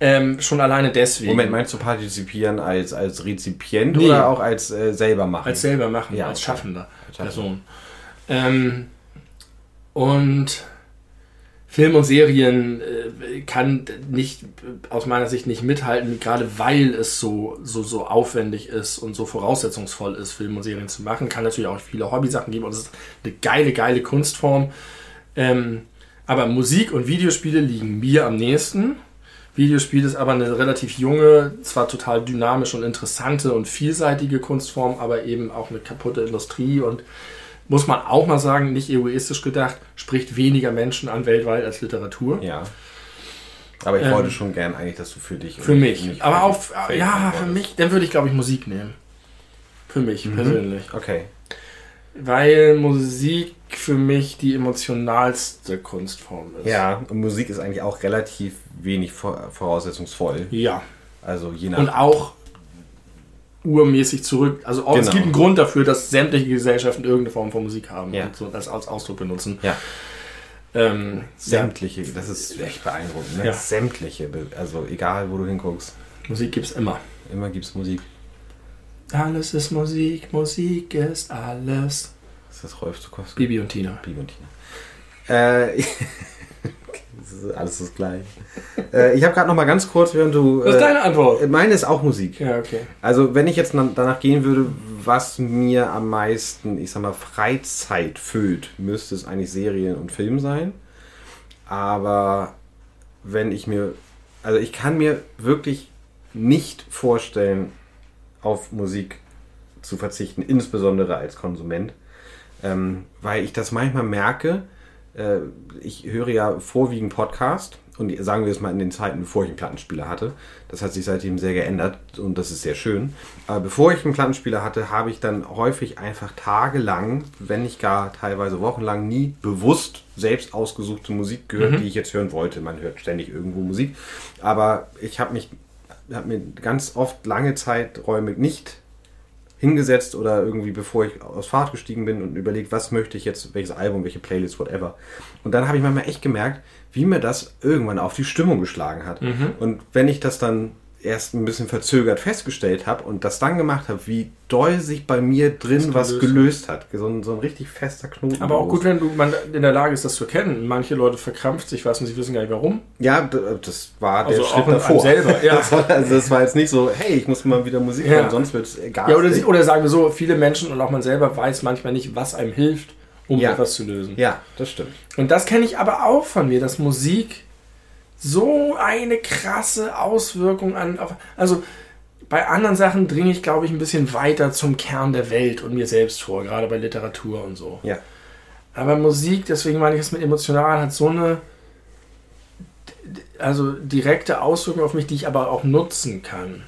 ähm, schon alleine deswegen. Moment, meinst du partizipieren als, als Rezipient Nee. oder auch als äh, selber machen? Als selber machen, Ja, als okay. schaffender. Person. Ähm, und Film und Serien äh, kann nicht, aus meiner Sicht nicht mithalten, gerade weil es so, so, so aufwendig ist und so voraussetzungsvoll ist, Film und Serien zu machen. Kann natürlich auch viele Hobbysachen geben und es ist eine geile, geile Kunstform. Ähm, Aber Musik und Videospiele liegen mir am nächsten. Videospiel ist aber eine relativ junge, zwar total dynamische und interessante und vielseitige Kunstform, aber eben auch eine kaputte Industrie und muss man auch mal sagen, nicht egoistisch gedacht, spricht weniger Menschen an weltweit als Literatur. Ja. Aber ich Ähm, wollte schon gern eigentlich, dass du für dich. Für mich. nicht Aber auch, Welt ja, für mich, dann würde ich glaube ich Musik nehmen. Für mich Mhm. persönlich. Okay. Weil Musik für mich die emotionalste Kunstform ist. Ja, und Musik ist eigentlich auch relativ wenig vor- voraussetzungsvoll. Ja. Also je nach. Und auch urmäßig zurück. Also auch, es Genau. gibt einen Grund dafür, dass sämtliche Gesellschaften irgendeine Form von Musik haben Ja. und so das als Ausdruck benutzen. ja, Ähm, sämtliche, das ist echt beeindruckend. Ne? Ja. Sämtliche, also egal wo du hinguckst, Musik gibt es immer. immer gibt es Musik. Alles ist Musik, Musik ist alles. Das ist Rolf Zukowski. Bibi und Tina. Bibi und Tina. Äh, alles das gleiche. äh, ich habe gerade noch mal ganz kurz, während du. Was ist äh, deine Antwort? meine ist auch Musik. Ja, okay. Also wenn ich jetzt danach gehen würde, was mir am meisten, ich sag mal, Freizeit füllt, müsste es eigentlich Serien und Film sein. Aber wenn ich mir, also ich kann mir wirklich nicht vorstellen, auf Musik zu verzichten, insbesondere als Konsument, ähm, weil ich das manchmal merke. Äh, ich höre ja vorwiegend Podcast und sagen wir es mal in den Zeiten, bevor ich einen Plattenspieler hatte. Das hat sich seitdem sehr geändert und das ist sehr schön. Aber bevor ich einen Plattenspieler hatte, habe ich dann häufig einfach tagelang, wenn nicht gar teilweise wochenlang, nie bewusst selbst ausgesuchte Musik gehört, die ich jetzt hören wollte. Man hört ständig irgendwo Musik. Aber ich habe mich habe mir ganz oft lange Zeiträume nicht hingesetzt oder irgendwie bevor ich aus Fahrt gestiegen bin und überlegt, was möchte ich jetzt, welches Album, welche Playlist, whatever. Und dann habe ich manchmal echt gemerkt, wie mir das irgendwann auf die Stimmung geschlagen hat. Und wenn ich das dann erst ein bisschen verzögert festgestellt habe und das dann gemacht habe, wie doll sich bei mir drin was gelöst gelöst hat. So ein, so ein richtig fester Knoten. Aber auch gut, wenn du man in der Lage ist, das zu erkennen. Manche Leute verkrampft sich was und sie wissen gar nicht warum. Ja, das war der Also Schritt auch in einem davor. selber, ja. Das war, also das war jetzt nicht so, hey, ich muss mal wieder Musik Ja. hören, sonst wird es egal. Ja, oder, oder sagen wir so, viele Menschen und auch man selber weiß manchmal nicht, was einem hilft, um Ja. etwas zu lösen. Ja, das stimmt. Und das kenne ich aber auch von mir, dass Musik so eine krasse Auswirkung an. Auf, also bei anderen Sachen dringe ich, glaube ich, ein bisschen weiter zum Kern der Welt und mir selbst vor, gerade bei Literatur und so. Ja. Aber Musik, deswegen meine ich es mit emotional, hat so eine also direkte Auswirkung auf mich, die ich aber auch nutzen kann.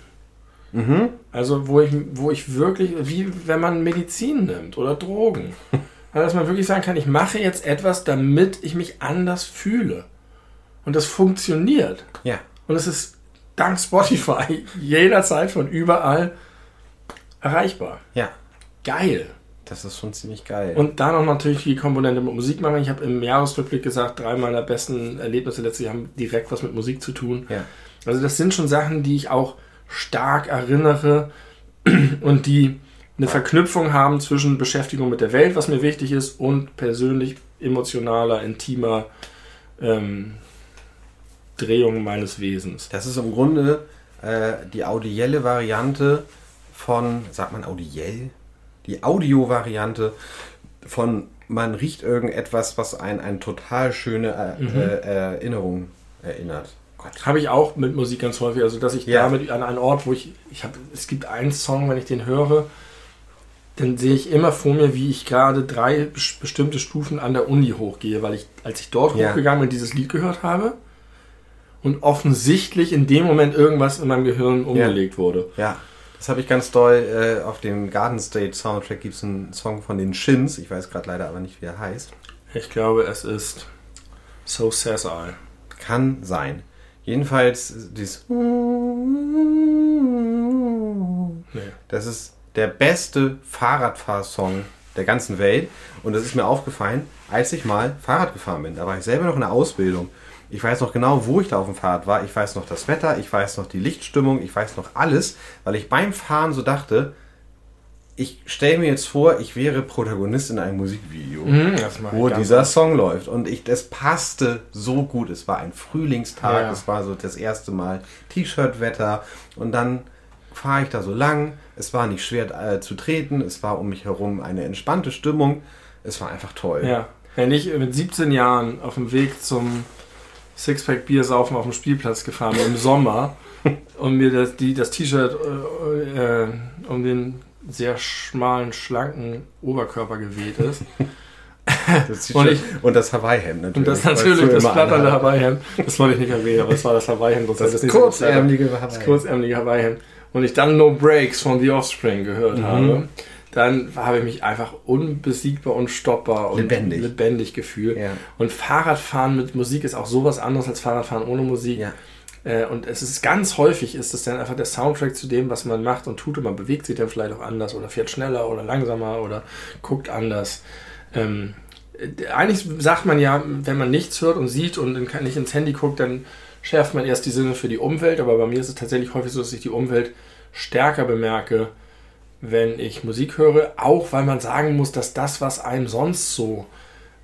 Mhm. Also wo ich, wo ich wirklich, wie wenn man Medizin nimmt oder Drogen. Also, dass man wirklich sagen kann, ich mache jetzt etwas, damit ich mich anders fühle. Und das funktioniert. Ja. Und es ist dank Spotify jederzeit von überall erreichbar. Ja. Geil. Das ist schon ziemlich geil. Und da noch natürlich die Komponente mit Musik machen. Ich habe im Jahresrückblick gesagt, drei meiner besten Erlebnisse letztlich haben direkt was mit Musik zu tun. ja. Also das sind schon Sachen, die ich auch stark erinnere und die eine Verknüpfung haben zwischen Beschäftigung mit der Welt, was mir wichtig ist, und persönlich emotionaler, intimer ähm, Drehung meines Wesens. Das ist im Grunde äh, die audielle Variante von, sagt man audiell? Die Audio-Variante von, man riecht irgendetwas, was einen an total schöne äh, Mhm. äh, Erinnerung erinnert. Habe ich auch mit Musik ganz häufig, also dass ich Ja. damit an einen Ort, wo ich, ich habe, es gibt einen Song, wenn ich den höre, dann sehe ich immer vor mir, wie ich gerade drei bes- bestimmte Stufen an der Uni hochgehe, weil ich, als ich dort Ja. hochgegangen bin, dieses Lied gehört habe und offensichtlich in dem Moment irgendwas in meinem Gehirn umgelegt wurde. Ja, das habe ich ganz doll. Äh, auf dem Garden State Soundtrack gibt es einen Song von den Shins. Ich weiß gerade leider aber nicht, wie er heißt. Ich glaube, es ist So Says I. Kann sein. Jedenfalls dieses. Nee. Das ist der beste Fahrradfahrsong der ganzen Welt. Und das ist mir aufgefallen, als ich mal Fahrrad gefahren bin. Da war ich selber noch in der Ausbildung. Ich weiß noch genau, wo ich da auf dem Fahrrad war. Ich weiß noch das Wetter, ich weiß noch die Lichtstimmung, ich weiß noch alles, weil ich beim Fahren so dachte, ich stelle mir jetzt vor, ich wäre Protagonist in einem Musikvideo, Mhm, wo dieser oft. Song läuft. Und ich, das passte so gut. Es war ein Frühlingstag, Ja. es war so das erste Mal T-Shirt-Wetter. Und dann fahre ich da so lang. Es war nicht schwer äh, zu treten. Es war um mich herum eine entspannte Stimmung. Es war einfach toll. Ja. Wenn ich mit 17 Jahren auf dem Weg zum Sixpack Bier saufen auf dem Spielplatz gefahren im Sommer und mir das, die, das T-Shirt äh, äh, um den sehr schmalen, schlanken Oberkörper geweht ist. Das Und ich- und das Hawaii-Hemd natürlich. Und das natürlich, das flatternde. Hawaii-Hemd, das wollte ich nicht erwähnen, aber es war das Hawaii-Hemd. Das so kurzärmelige geflattert. Das Hawaii. kurzärmelige Hawaii-Hemd. Und ich dann No Breaks von The Offspring gehört Mhm. habe, dann habe ich mich einfach unbesiegbar, unstoppbar und Lebendig. lebendig gefühlt. Ja. Und Fahrradfahren mit Musik ist auch sowas anderes als Fahrradfahren ohne Musik. Ja. Äh, Und es ist ganz häufig, ist es dann einfach der Soundtrack zu dem, was man macht und tut. Und man bewegt sich dann vielleicht auch anders oder fährt schneller oder langsamer oder guckt anders. Ähm, äh, eigentlich sagt man ja, wenn man nichts hört und sieht und nicht ins Handy guckt, dann schärft man erst die Sinne für die Umwelt. Aber bei mir ist es tatsächlich häufig so, dass ich die Umwelt stärker bemerke, wenn ich Musik höre. Auch weil man sagen muss, dass das, was einem sonst so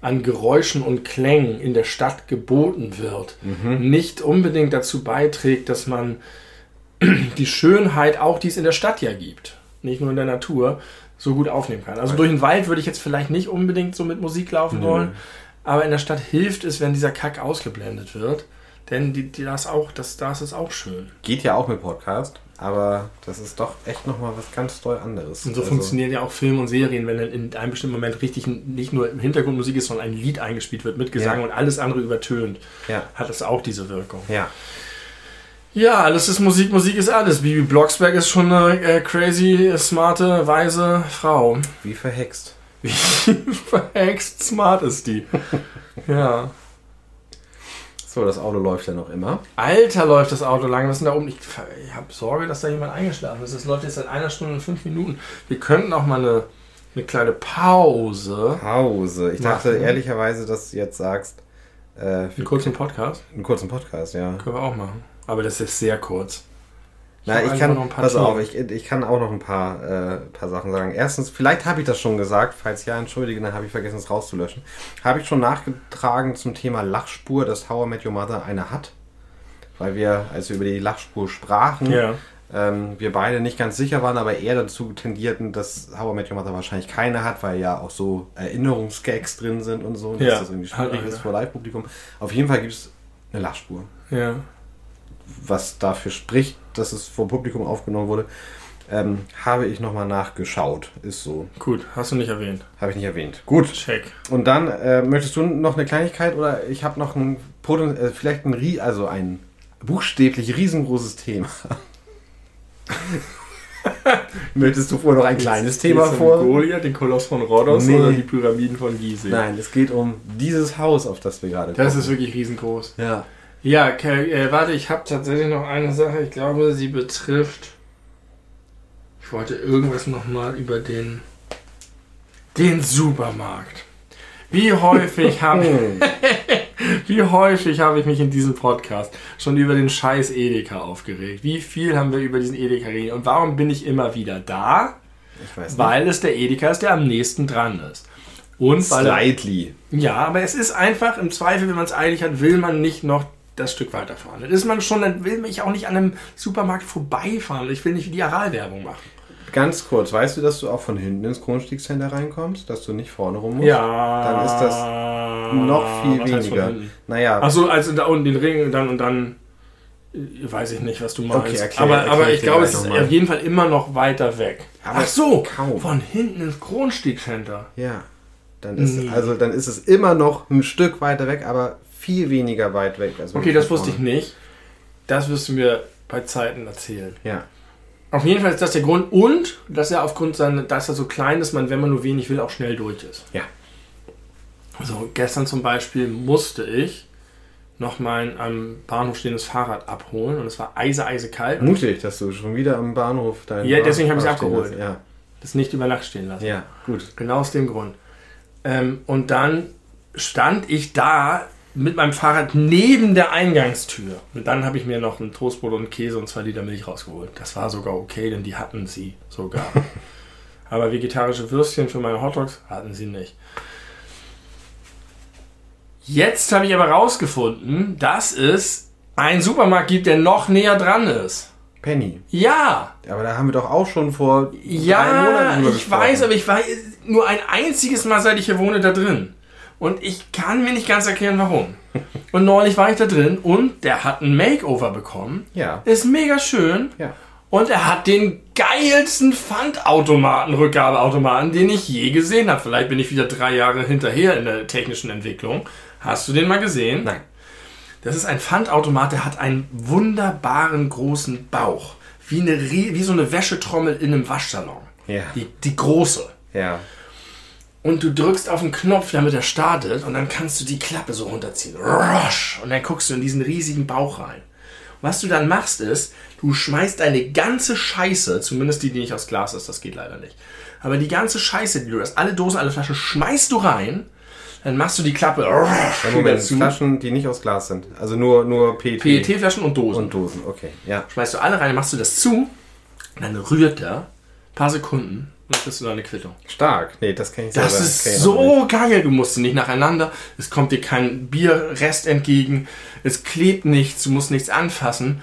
an Geräuschen und Klängen in der Stadt geboten wird, nicht unbedingt dazu beiträgt, dass man die Schönheit, auch die es in der Stadt ja gibt, nicht nur in der Natur, so gut aufnehmen kann. Also durch den Wald würde ich jetzt vielleicht nicht unbedingt so mit Musik laufen Nö. wollen, aber in der Stadt hilft es, wenn dieser Kack ausgeblendet wird, denn die, die, das, auch, das, das ist auch schön. Geht ja auch mit Podcast, aber das ist doch echt nochmal was ganz toll anderes. Und so Also, funktionieren ja auch Filme und Serien, wenn dann in einem bestimmten Moment richtig nicht nur im Hintergrundmusik ist, sondern ein Lied eingespielt wird mit Gesang Ja. und alles andere übertönt, Ja, hat es auch diese Wirkung. ja. Ja, alles ist Musik, Musik ist alles. Bibi Blocksberg ist schon eine äh, crazy, smarte, weise Frau. Wie verhext. Wie verhext smart ist die. Ja. So, das Auto läuft ja noch immer. Alter, läuft das Auto lang. Was ist denn da oben? Ich, ich habe Sorge, dass da jemand eingeschlafen ist. Das läuft jetzt seit einer Stunde und fünf Minuten. Wir könnten auch mal eine, eine kleine Pause. Pause. Ich dachte Machen. ehrlicherweise, dass du jetzt sagst, äh, Einen kurzen Podcast. einen kurzen Podcast, ja. Können wir auch machen. Aber das ist sehr kurz. Na, ich einfach kann, noch ein paar pass auf, ich, ich kann auch noch ein paar, äh, paar Sachen sagen. Erstens, vielleicht habe ich das schon gesagt, falls ja, entschuldige, dann habe ich vergessen, es rauszulöschen. Habe ich schon nachgetragen zum Thema Lachspur, dass How I Met Your Mother eine hat. Weil wir, als wir über die Lachspur sprachen, Ja. ähm, wir beide nicht ganz sicher waren, aber eher dazu tendierten, dass How I Met Your Mother wahrscheinlich keine hat, weil ja auch so Erinnerungsgags drin sind und so, und Ja, dass das irgendwie schwierig hat ist vor Live-Publikum. Auf jeden Fall gibt es eine Lachspur Ja. was dafür spricht, dass es vor Publikum aufgenommen wurde, ähm, habe ich nochmal nachgeschaut. Ist so. Gut, hast du nicht erwähnt. Habe ich nicht erwähnt. Gut. Check. Und dann äh, möchtest du noch eine Kleinigkeit oder ich habe noch ein Poten äh, vielleicht ein Rie also ein buchstäblich riesengroßes Thema. möchtest du vorher noch ein kleines Thema Geht's um vor? Goliath, den Koloss von Rhodos Nee. oder die Pyramiden von Gizeh? Nein, es geht um dieses Haus, auf das wir gerade Das gucken. ist wirklich riesengroß. ja. Ja, äh, warte, ich habe tatsächlich noch eine Sache. Ich glaube, sie betrifft. Ich wollte irgendwas nochmal über den. Den Supermarkt. Wie häufig habe wie häufig habe ich mich in diesem Podcast schon über den scheiß Edeka aufgeregt? Wie viel haben wir über diesen Edeka geredet? Und warum bin ich immer wieder da? Ich weiß nicht. Weil es der Edeka ist, der am nächsten dran ist. Und weil Slightly. ja, aber es ist einfach im Zweifel, wenn man es eilig hat, will man nicht noch das Stück weiterfahren. Dann ist man schon, dann will ich auch nicht an einem Supermarkt vorbeifahren. Ich will nicht die Aralwerbung machen. Ganz kurz, weißt du, dass du auch von hinten ins Kronstiegscenter reinkommst? Dass du nicht vorne rum musst? Ja. Dann ist das noch viel weniger. Naja, Achso, also da unten den Ring und dann und dann äh, weiß ich nicht, was du meinst. Okay, erklär- aber, erklär aber ich ich glaube, es ist auf jeden Fall immer noch weiter weg. Aber Ach so, kaum. von hinten ins Kronstiegcenter. ja. Dann ist, Nee. also, dann ist es immer noch ein Stück weiter weg, aber viel weniger weit weg. Als wenn Okay, das wusste ich nicht. Das wirst du mir bei Zeiten erzählen. Ja. Auf jeden Fall ist das der Grund und dass er aufgrund seiner, dass er so klein ist, man, wenn man nur wenig will, auch schnell durch ist. Ja. Also gestern zum Beispiel musste ich noch mein am Bahnhof stehendes Fahrrad abholen und es war eise, eise kalt. Mutig, dass du schon wieder am Bahnhof dein Ja, deswegen habe ich es abgeholt. lässt. Das nicht über Nacht stehen lassen. Ja, ja, gut. Genau aus dem Grund. Ähm, und dann stand ich da mit meinem Fahrrad neben der Eingangstür. Und dann habe ich mir noch ein Toastbrot und Käse und zwei Liter Milch rausgeholt. Das war sogar okay, denn die hatten sie sogar. Aber vegetarische Würstchen für meine Hotdogs hatten sie nicht. Jetzt habe ich aber rausgefunden, dass es einen Supermarkt gibt, der noch näher dran ist. Penny. Ja, Aber da haben wir doch auch schon vor drei ja, Monaten drüber ich weiß, aber ich war nur ein einziges Mal, seit ich hier wohne, da drin. Und ich kann mir nicht ganz erklären, warum. Und neulich war ich da drin und der hat ein Makeover bekommen. Ja. Ist mega schön. Ja. Und er hat den geilsten Pfandautomaten, Rückgabeautomaten, den ich je gesehen habe. Vielleicht bin ich wieder drei Jahre hinterher in der technischen Entwicklung. Hast du den mal gesehen? Nein. Das ist ein Pfandautomat, der hat einen wunderbaren großen Bauch. Wie, eine, wie so eine Wäschetrommel in einem Waschsalon. Ja. Die, die große. Ja. Und du drückst auf den Knopf, damit er startet, und dann kannst du die Klappe so runterziehen. Und dann guckst du in diesen riesigen Bauch rein. Was du dann machst ist, du schmeißt deine ganze Scheiße, zumindest die, die nicht aus Glas ist, das geht leider nicht. Aber die ganze Scheiße, die du hast, alle Dosen, alle Flaschen, schmeißt du rein, dann machst du die Klappe Ja, Moment, zu. Flaschen, die nicht aus Glas sind. Also nur, nur PET. PET-Flaschen und Dosen. Und Dosen, okay. Ja. schmeißt du alle rein, machst du das zu, dann rührt er, ein paar Sekunden, und dann kriegst du deine Quittung. Stark. Nee, das kann ich Das selber- ist so geil. Du musst sie nicht nacheinander. Es kommt dir kein Bierrest entgegen. Es klebt nichts. Du musst nichts anfassen.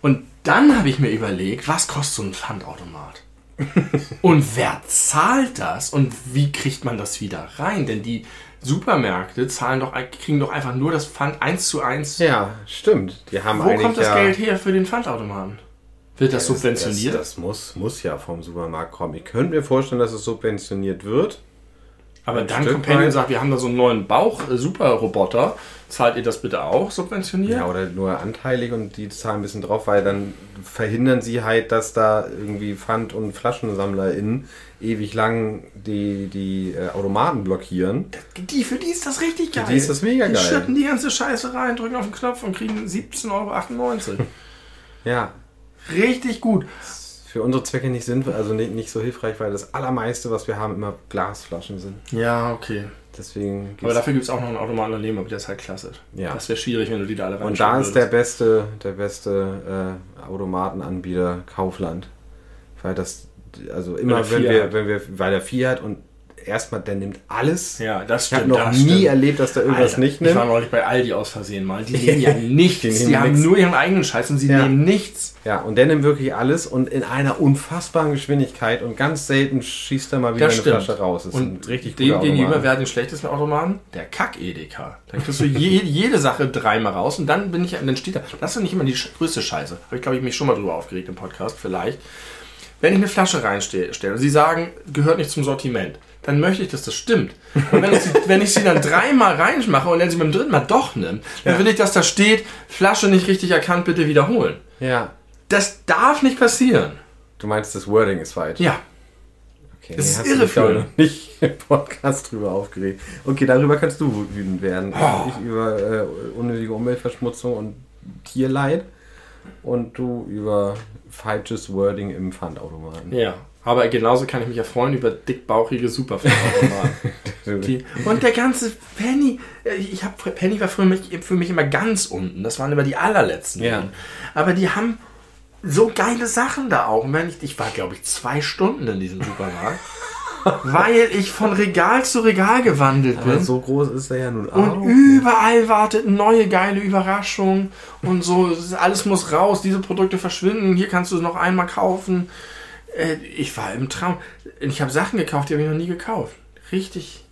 Und dann habe ich mir überlegt, was kostet so ein Pfandautomat? Und wer zahlt das? Und wie kriegt man das wieder rein? Denn die Supermärkte zahlen doch, kriegen doch einfach nur das Pfand eins zu eins. Ja, stimmt. Die haben Wo eigentlich kommt das ja, Geld her für den Pfandautomaten? Wird das subventioniert? Das, das muss, muss ja vom Supermarkt kommen. Ich könnte mir vorstellen, dass es subventioniert wird. Aber Ein dann Stück kommt Penny und sagt, wir haben da so einen neuen Bauch-Super-Roboter. Zahlt ihr das bitte auch subventioniert? Ja, oder nur anteilig und die zahlen ein bisschen drauf, weil dann verhindern sie halt, dass da irgendwie Pfand- und FlaschensammlerInnen ewig lang die, die äh, Automaten blockieren. Die, für die ist das richtig geil. die ist das mega die geil. schütten die ganze Scheiße rein, drücken auf den Knopf und kriegen 17,98 Euro. Ja, richtig gut. für unsere Zwecke nicht sinnvoll, also nicht, nicht so hilfreich, weil das allermeiste, was wir haben, immer Glasflaschen sind. Ja, okay. Deswegen Aber dafür gibt es auch noch einen Automaten daneben, aber der ist halt klasse. Ja. Das wäre schwierig, wenn du die da alle Und da ist der würdest. beste, der beste äh, Automatenanbieter Kaufland. Weil das, also immer er wenn wir, wenn wir, weil er vier hat und erstmal, der nimmt alles. Ja, das ich habe stimmt. noch nie stimmt. erlebt, dass der irgendwas Alter, nicht Ich war nimmt. neulich bei Aldi aus Versehen mal. Die nehmen ja nichts. Die die haben nix. nur ihren eigenen Scheiß und sie Ja. nehmen nichts. Ja, und der nimmt wirklich alles und in einer unfassbaren Geschwindigkeit und ganz selten schießt er mal wieder Das eine stimmt. Flasche raus. Das Und richtig dem gegenüber, wer hat den schlechtesten Automaten? Der Kack-Edeka. Da kriegst du je, jede Sache dreimal raus und dann bin ich, dann steht da, das ist nicht immer die größte Scheiße. Habe ich, glaube ich, mich schon mal drüber aufgeregt im Podcast, vielleicht. Wenn ich eine Flasche reinstelle und sie sagen, gehört nicht zum Sortiment, dann möchte ich, dass das stimmt. Und wenn ich sie, wenn ich sie dann dreimal reinmache und dann sie beim dritten Mal doch nimmt, dann Ja. will ich, dass da steht, Flasche nicht richtig erkannt, bitte wiederholen. Ja, Das darf nicht passieren. du meinst, das Wording ist falsch. Ja, Okay, Das nee, ist ich, irreführend. noch nicht im Podcast drüber aufgeregt. Okay, darüber kannst du wütend werden. Oh. Ich über äh, unnötige Umweltverschmutzung und Tierleid und du über falsches Wording im Pfandautomaten. ja. Aber genauso kann ich mich ja freuen über dickbauchige Superfilmautomaten. Die, und der ganze Penny, äh, ich hab, Penny war für mich, für mich immer ganz unten. Das waren immer die allerletzten. Ja. Aber die haben so geile Sachen da auch. Und wenn ich, ich war, glaube ich, zwei Stunden in diesem Supermarkt, weil ich von Regal zu Regal gewandelt Aber bin. so groß ist er ja nun auch. Und überall wartet neue geile Überraschung und so, alles muss raus, diese Produkte verschwinden, hier kannst du es noch einmal kaufen. Äh, Ich war im Traum. Ich habe Sachen gekauft, die habe ich noch nie gekauft. Richtig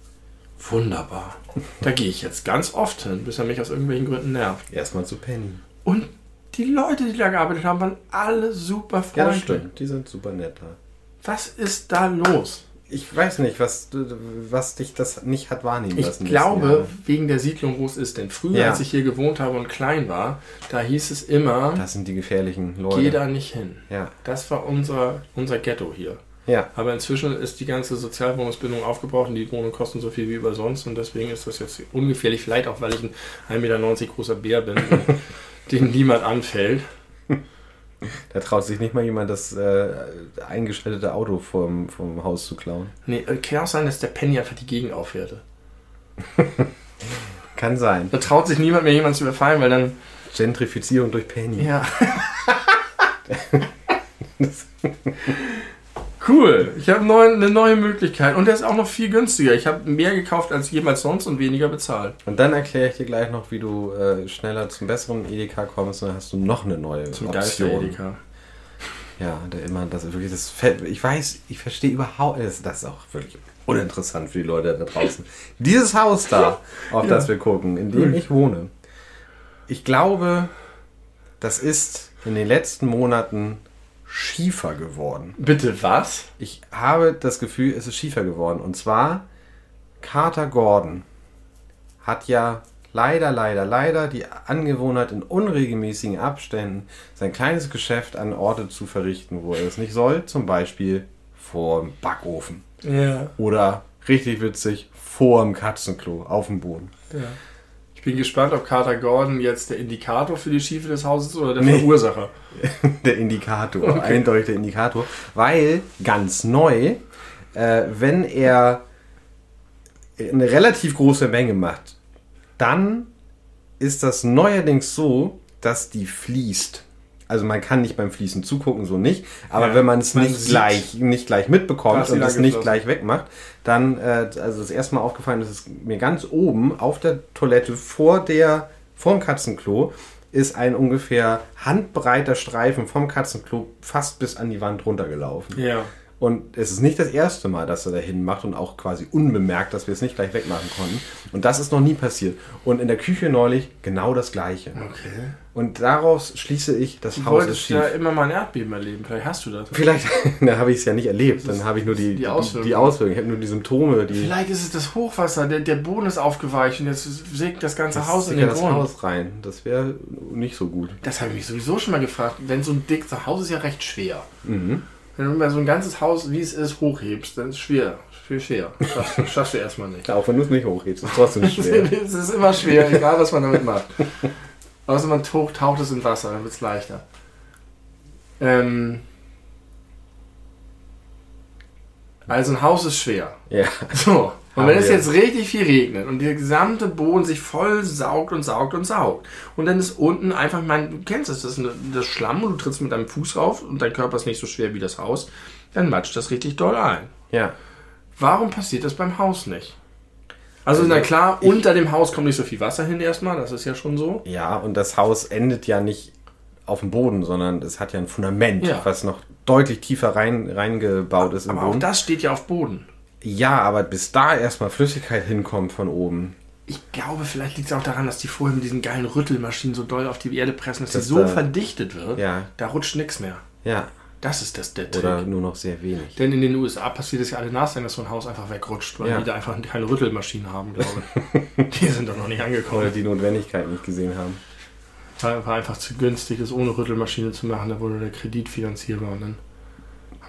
wunderbar. Da gehe ich jetzt ganz oft hin, bis er mich aus irgendwelchen Gründen nervt. Erstmal zu Penny. Und die Leute, die da gearbeitet haben, waren alle super Ja, freundlich. das stimmt. Die sind super nett da. Was ist da los? Ich weiß nicht, was, was dich das nicht hat wahrnehmen Ich lassen. glaube, wegen der Siedlung, wo es ist. Denn früher, Ja. als ich hier gewohnt habe und klein war, da hieß es immer, Das sind die gefährlichen Leute. geh da nicht hin. Ja. Das war unser, unser Ghetto hier. Ja. Aber inzwischen ist die ganze Sozialwohnungsbindung aufgebraucht und die Wohnungen kosten so viel wie über sonst und deswegen ist das jetzt ungefährlich. Vielleicht auch, weil ich ein 1,90 Meter großer Bär bin, den niemand anfällt. Da traut sich nicht mal jemand, das äh, eingeschaltete Auto vom, vom Haus zu klauen. Nee, äh, kann auch sein, dass der Penny einfach die Gegend aufhörte. Kann sein. Da traut sich niemand mehr jemanden zu überfallen, weil dann. Gentrifizierung durch Penny. Ja. cool. Ich habe neu, eine neue Möglichkeit und der ist auch noch viel günstiger. Ich habe mehr gekauft als jemals sonst und weniger bezahlt. Und dann erkläre ich dir gleich noch, wie du äh, schneller zum besseren Edeka kommst und dann hast du noch eine neue Zum Option. Geister-Edeka. Ja, der immer, das ist wirklich, das ich weiß, ich verstehe überhaupt, das, das ist auch wirklich uninteressant für die Leute da draußen. Dieses Haus da, auf Ja. das wir gucken, in dem ich wohne, ich glaube, das ist in den letzten Monaten schiefer geworden. Bitte was? Ich habe das Gefühl, es ist schiefer geworden. Und zwar, Carter Gordon hat ja leider, leider, leider die Angewohnheit, in unregelmäßigen Abständen sein kleines Geschäft an Orte zu verrichten, wo er es nicht soll. Zum Beispiel vor dem Backofen. Ja. Oder, richtig witzig, vor dem Katzenklo auf dem Boden. ja. Ich bin gespannt, ob Carter Gordon jetzt der Indikator für die Schiefe des Hauses ist oder der Nee. Verursacher. Der Indikator, eindeutig der Indikator, weil ganz neu, äh, wenn er eine relativ große Menge macht, dann ist das neuerdings so, dass die fließt. Also man kann nicht beim Fließen zugucken, so nicht. Aber Ja, wenn man es nicht gleich, nicht gleich mitbekommt und es nicht gleich wegmacht, dann, äh, also das erste Mal aufgefallen ist es mir ganz oben auf der Toilette vor der, vorm Katzenklo ist ein ungefähr handbreiter Streifen vom Katzenklo fast bis an die Wand runtergelaufen. Ja. Und es ist nicht das erste Mal, dass er dahin macht und auch quasi unbemerkt, dass wir es nicht gleich wegmachen konnten. Und das ist noch nie passiert. Und in der Küche neulich genau das Gleiche. Okay. Und daraus schließe ich, das Du Haus ist schief. ja immer mal ein Erdbeben erleben. Vielleicht hast du das. Vielleicht, da habe ich es ja nicht erlebt. Dann habe ich nur die, die Auswirkungen. die Auswirkungen. Ich habe nur die Symptome, die Vielleicht ist es das Hochwasser. Der, der Boden ist aufgeweicht und jetzt sägt das ganze Haus in den das Grund. Haus rein. Das wäre nicht so gut. Das habe ich mich sowieso schon mal gefragt. Wenn so ein dick, das Haus ist ja recht schwer. Mhm. Wenn du mal so ein ganzes Haus, wie es ist, hochhebst, dann ist es schwer. Viel schwer. Schaffst, schaffst du erstmal nicht. Auch wenn du es nicht hochhebst, ist es trotzdem schwer. es ist immer schwer, egal was man damit macht. Außer man taucht, taucht es in Wasser, dann wird es leichter. Ähm, also ein Haus ist schwer. ja. So. Und wenn es jetzt richtig viel regnet und der gesamte Boden sich voll saugt und saugt und saugt und dann ist unten einfach, mein, du kennst es, das ist eine, das Schlamm und du trittst mit deinem Fuß rauf und dein Körper ist nicht so schwer wie das Haus, dann matscht das richtig doll ein. Ja. Warum passiert das beim Haus nicht? Also, Also, na klar, ich- unter dem Haus kommt nicht so viel Wasser hin erstmal, das ist ja schon so. Ja, und das Haus endet ja nicht auf dem Boden, sondern es hat ja ein Fundament, Ja. was noch deutlich tiefer rein, reingebaut ist im Aber auch Boden. das steht ja auf Boden. Ja, aber bis da erstmal Flüssigkeit hinkommt von oben. Ich glaube, vielleicht liegt es auch daran, dass die vorher mit diesen geilen Rüttelmaschinen so doll auf die Erde pressen, dass Das sie so da- verdichtet wird, Ja. da rutscht nichts mehr. Ja. Das ist das der Trick. Oder nur noch sehr wenig. Denn in den USA passiert es ja alle Nachsehen, dass so ein Haus einfach wegrutscht, weil Ja. die da einfach keine Rüttelmaschinen haben, glaube ich. die sind doch noch nicht Oder angekommen. die Notwendigkeit nicht gesehen haben. War war einfach zu günstig, das ohne Rüttelmaschine zu machen. Da wurde der Kredit finanzierbar. Und dann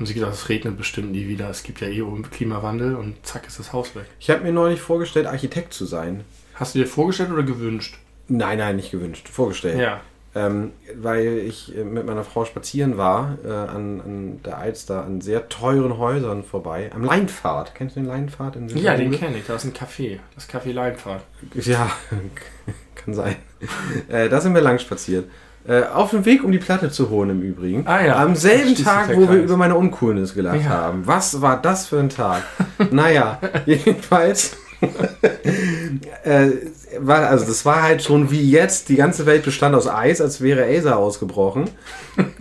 haben sie gesagt, es regnet bestimmt nie wieder. Es gibt ja eh Klimawandel und zack ist das Haus weg. Ich habe mir neulich vorgestellt, Architekt zu sein. Hast du dir vorgestellt oder gewünscht? Nein, nein, nicht gewünscht. Vorgestellt. Ja. Ähm, weil ich äh, mit meiner Frau spazieren war äh, an, an der Alster an sehr teuren Häusern vorbei. Am Leinpfad. Kennst du den Leinpfad? In Ja, den kenne ich. Da ist ein Café. Das Café Leinpfad. Ja, kann sein. äh, da sind wir lang spaziert. Äh, auf dem Weg, um die Platte zu holen im Übrigen. Ah ja. Am selben Tag, wo wir über meine Uncoolness gelacht Ja. haben. Was war das für ein Tag? naja, jedenfalls. äh, war, also das war halt schon wie jetzt, die ganze Welt bestand aus Eis, als wäre Acer ausgebrochen.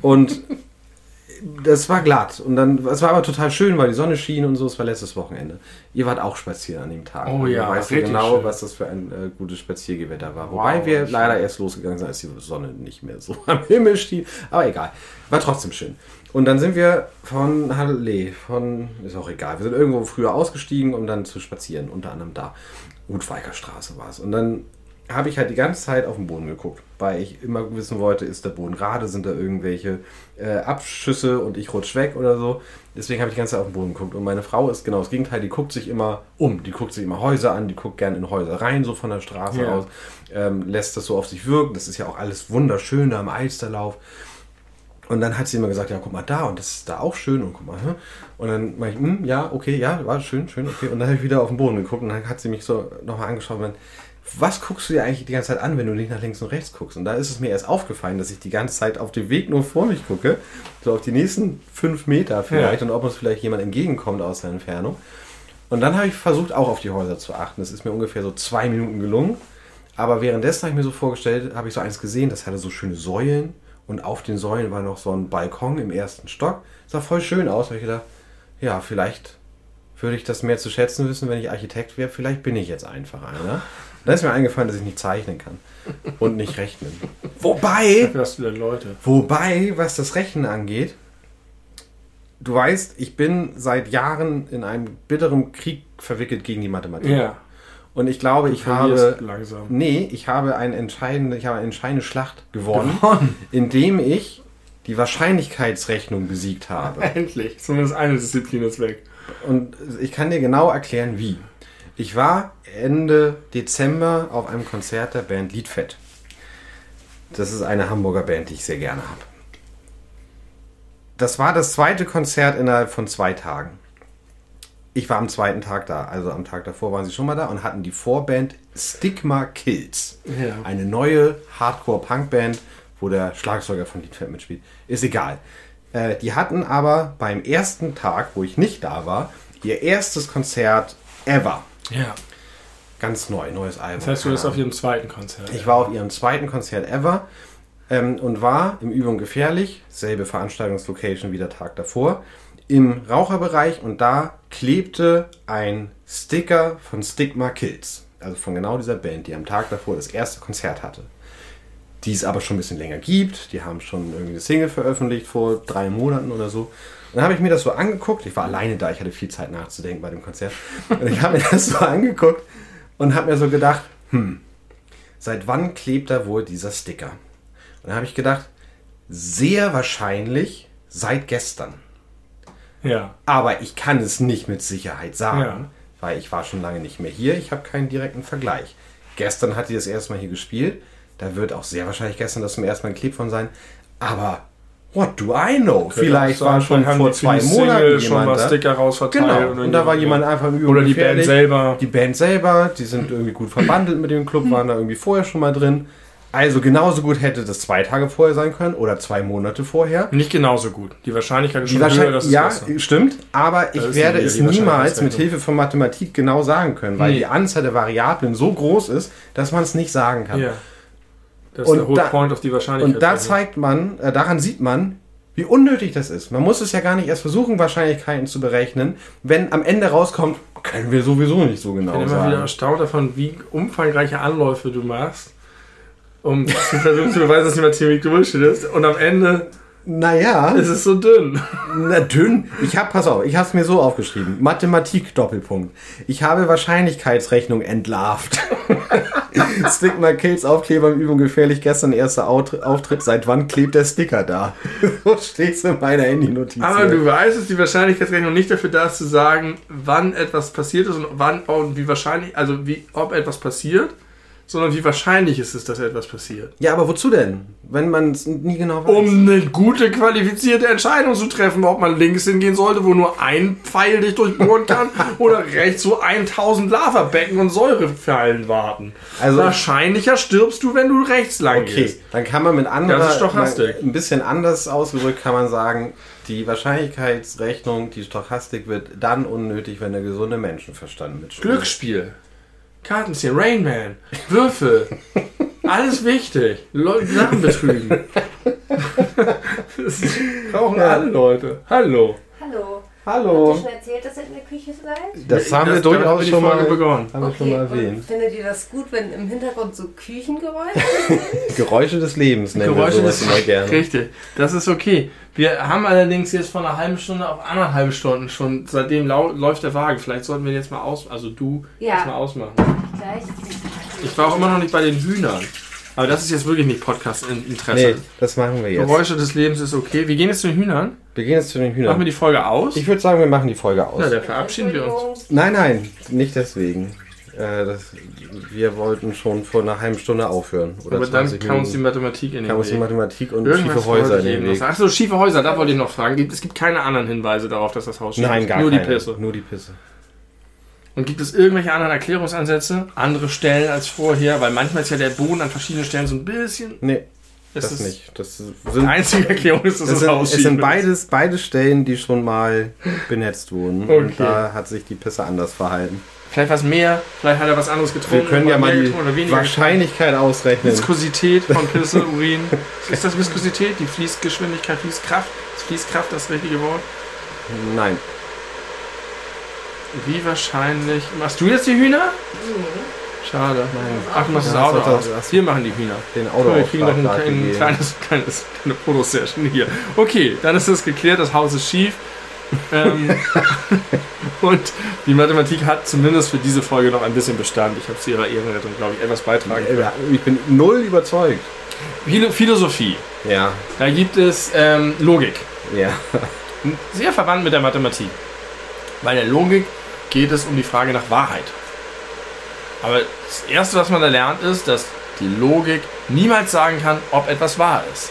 Und das war glatt. Und dann, es war aber total schön, weil die Sonne schien und so. Es war letztes Wochenende. Ihr wart auch spazieren an dem Tag. Oh Und ja, weißt du genau, schön. was das für ein äh, gutes Spaziergewetter war. Wow, Wobei wir schön. leider erst losgegangen sind, als die Sonne nicht mehr so am Himmel schien. Aber egal. War trotzdem schön. Und dann sind wir von Halle, von, ist auch egal, wir sind irgendwo früher ausgestiegen, um dann zu spazieren, unter anderem da. Utweiker Straße war es. Und dann habe ich halt die ganze Zeit auf den Boden geguckt, weil ich immer wissen wollte, ist der Boden gerade, sind da irgendwelche äh, Abschüsse und ich rutsch weg oder so. Deswegen habe ich die ganze Zeit auf den Boden geguckt. Und meine Frau ist genau das Gegenteil, die guckt sich immer um, die guckt sich immer Häuser an, die guckt gerne in Häuser rein, so von der Straße Ja. aus, ähm, lässt das so auf sich wirken. Das ist ja auch alles wunderschön da am Alsterlauf. Und dann hat sie immer gesagt, ja, guck mal da und das ist da auch schön und guck mal. hm. Und dann meinte ich, hm, ja, okay, ja, war schön, schön, okay. Und dann habe ich wieder auf den Boden geguckt und dann hat sie mich so nochmal angeschaut und meint, was guckst du dir eigentlich die ganze Zeit an, wenn du nicht nach links und rechts guckst? Und da ist es mir erst aufgefallen, dass ich die ganze Zeit auf dem Weg nur vor mich gucke, so auf die nächsten fünf Meter vielleicht und ob uns vielleicht jemand entgegenkommt aus der Entfernung. Und dann habe ich versucht, auch auf die Häuser zu achten. Das ist mir ungefähr so zwei Minuten gelungen. Aber währenddessen habe ich mir so vorgestellt, habe ich so eins gesehen, das hatte so schöne Säulen Und auf den Säulen war noch so ein Balkon im ersten Stock. Sah voll schön aus. Da hab ich gedacht, ja, vielleicht würde ich das mehr zu schätzen wissen, wenn ich Architekt wäre. Vielleicht bin ich jetzt einfach einer. Da ist mir eingefallen, dass ich nicht zeichnen kann und nicht rechnen. Wobei, Dafür hast du denn Leute. wobei, was das Rechnen angeht, du weißt, ich bin seit Jahren in einem bitteren Krieg verwickelt gegen die Mathematik. Ja. Und ich glaube, ich Verlierst habe langsam. Nee, ich habe eine entscheidende, ich habe eine entscheidende Schlacht gewonnen, Gewonnen. indem ich die Wahrscheinlichkeitsrechnung besiegt habe. Endlich. Zumindest eine Disziplin ist weg. Und ich kann dir genau erklären, wie. Ich war Ende Dezember auf einem Konzert der Band Liedfett. Das ist eine Hamburger Band, die ich sehr gerne habe. Das war das zweite Konzert innerhalb von zwei Tagen. Ich war am zweiten Tag da, also am Tag davor waren sie schon mal da und hatten die Vorband Stigma Kills. Ja. Eine neue Hardcore-Punk-Band, wo der Schlagzeuger von Liedfett mitspielt. Ist egal. Äh, die hatten aber beim ersten Tag, wo ich nicht da war, ihr erstes Konzert ever. Ja. Ganz neu, neues Album. Das heißt, du bist auf ihrem zweiten Konzert. Ich war auf ihrem zweiten Konzert ever ähm, und war im Übung gefährlich, selbe Veranstaltungslocation wie der Tag davor, im Raucherbereich und da klebte ein Sticker von Stigma Kills. Also von genau dieser Band, die am Tag davor das erste Konzert hatte. Die es aber schon ein bisschen länger gibt. Die haben schon irgendwie eine Single veröffentlicht vor drei Monaten oder so. Und dann habe ich mir das so angeguckt. Ich war alleine da, ich hatte viel Zeit nachzudenken bei dem Konzert. Und ich habe mir das so angeguckt und habe mir so gedacht, hm, seit wann klebt da wohl dieser Sticker? Und dann habe ich gedacht, sehr wahrscheinlich seit gestern. Ja. Aber ich kann es nicht mit Sicherheit sagen, Ja. weil ich war schon lange nicht mehr hier. Ich habe keinen direkten Vergleich. Gestern hat die das erste Mal hier gespielt. Da wird auch sehr wahrscheinlich gestern das zum ersten Mal ein Clip von sein. Aber what do I know? Vielleicht war schon vor zwei Monaten schon mal. Sticker rausverteilt. Genau. oder Und da war irgendwie- jemand einfach im Übung Oder die Band selber. Die Band selber, die sind irgendwie gut verbandelt mit dem Club, waren da irgendwie vorher schon mal drin. Also genauso gut hätte das zwei Tage vorher sein können oder zwei Monate vorher. Nicht genauso gut. Die Wahrscheinlichkeit ist schon höher, Wahrscheinlich, dass es ja, besser. stimmt, aber ich werde es niemals mit. Hilfe von Mathematik genau sagen können, weil Nee. die Anzahl der Variablen so groß ist, dass man es nicht sagen kann. Ja. Das Und ist der da- Point auf die Wahrscheinlichkeit. Und da zeigt man, äh, daran sieht man, wie unnötig das ist. Man muss es ja gar nicht erst versuchen, Wahrscheinlichkeiten zu berechnen, wenn am Ende rauskommt, können wir sowieso nicht so ich bin genau immer wieder sagen. erstaunt davon, wie umfangreiche Anläufe du machst, um zu versuchen zu beweisen, dass die Mathematik Bullshit ist. Und am Ende Naja, ist es so dünn. na dünn. Ich habe, pass auf, ich habe es mir so aufgeschrieben. Mathematik Doppelpunkt. Ich habe Wahrscheinlichkeitsrechnung entlarvt. Stigma Kills Aufkleber im Übung gefährlich. Gestern erster Auftritt. Seit wann klebt der Sticker da? so steht's in meiner Handy-Notiz. Aber hier. du weißt, dass die Wahrscheinlichkeitsrechnung nicht dafür da ist, zu sagen, wann etwas passiert ist und wann und wie wahrscheinlich, also wie, ob etwas passiert, sondern wie wahrscheinlich ist es, dass etwas passiert. Ja, aber wozu denn? Wenn man es nie genau weiß. Um eine gute, qualifizierte Entscheidung zu treffen, ob man links hingehen sollte, wo nur ein Pfeil dich durchbohren kann, oder rechts, wo 1000 Lavabecken und Säurefallen warten. Also- Wahrscheinlicher stirbst du, wenn du rechts lang Okay, gehst. dann kann man mit anderer, Das ist Stochastik. ein bisschen anders ausgedrückt kann man sagen, die Wahrscheinlichkeitsrechnung, die Stochastik wird dann unnötig, wenn der gesunde Menschenverstand mitspielt. Glücksspiel. Kartenziehen, Rainman, Würfel. Alles wichtig. Le Sachen betrügen. Das brauchen alle Leute. Hallo. Hallo. Habt ihr schon erzählt, dass ihr in der Küche seid? Das haben wir Das- durchaus wir die schon mal, begonnen. haben wir schon mal und erwähnt. findet ihr das gut, wenn im Hintergrund so Küchengeräusche sind? Geräusche des Lebens nennen Geräusche wir sowas des immer gerne. Richtig, das ist okay. Wir haben allerdings jetzt von einer halben Stunde auf anderthalb Stunden schon, seitdem läuft der Wagen. Vielleicht sollten wir jetzt mal aus, also du Ja. jetzt mal ausmachen. Gleich. Ich war auch immer noch nicht bei den Hühnern. Aber das ist jetzt wirklich nicht Podcast-Interesse. Nee, das machen wir jetzt. Geräusche des Lebens ist okay. Wir gehen jetzt zu den Hühnern. Wir gehen jetzt zu den Machen wir Hühnern. die Folge aus. Ich würde sagen, wir machen die Folge aus. Na, dann verabschieden wir uns. Nein, nein, nicht deswegen. Äh, das, wir wollten schon vor einer halben Stunde aufhören. Oder Aber dann 20 kam uns die. Mathematik in den kam uns die Weg. Mathematik und Irgendwas schiefe Häuser in den Weg. Achso, schiefe Häuser, da wollte ich noch fragen. Gibt- Es gibt keine anderen Hinweise darauf, dass das Haus schief Nein, ist. gar Nur keine. die Pisse. Nur die Pisse. Und gibt es irgendwelche anderen Erklärungsansätze? Andere Stellen als vorher? Weil manchmal ist ja der Boden an verschiedenen Stellen so ein bisschen. Nee, Es das ist nicht. Das Die sind, einzige Erklärung ist, dass es das sind, es sind beides, beide Stellen, die schon mal benetzt wurden. Okay. Und da hat sich die Pisse anders verhalten. Vielleicht was mehr, vielleicht hat er was anderes getrunken. Wir können ja mal die getrunken Wahrscheinlichkeit ausrechnen. Viskosität von Pisse, Urin. Ist das Viskosität? Die Fließgeschwindigkeit, Fließkraft? Ist Fließkraft das richtige Wort? Nein. Wie wahrscheinlich. Machst du jetzt die Hühner? Schade. Ach, du machst das Auto aus. Wir machen die Hühner. Den Guck mal, Wir kriegen noch ein, ein kleines, kleines, kleine Fotosession hier. Okay, dann ist das geklärt, das Haus ist schief. ähm, und die Mathematik hat zumindest für diese Folge noch ein bisschen Bestand. Ich habe zu ihrer Ehrenrettung, glaube ich, etwas beitragen können. Ich bin null überzeugt. Philo- Philosophie. Ja, Da gibt es ähm, Logik. ja. Sehr verwandt mit der Mathematik. Bei der Logik geht es um die Frage nach Wahrheit. Aber das Erste, was man da lernt, ist, dass die Logik niemals sagen kann, ob etwas wahr ist,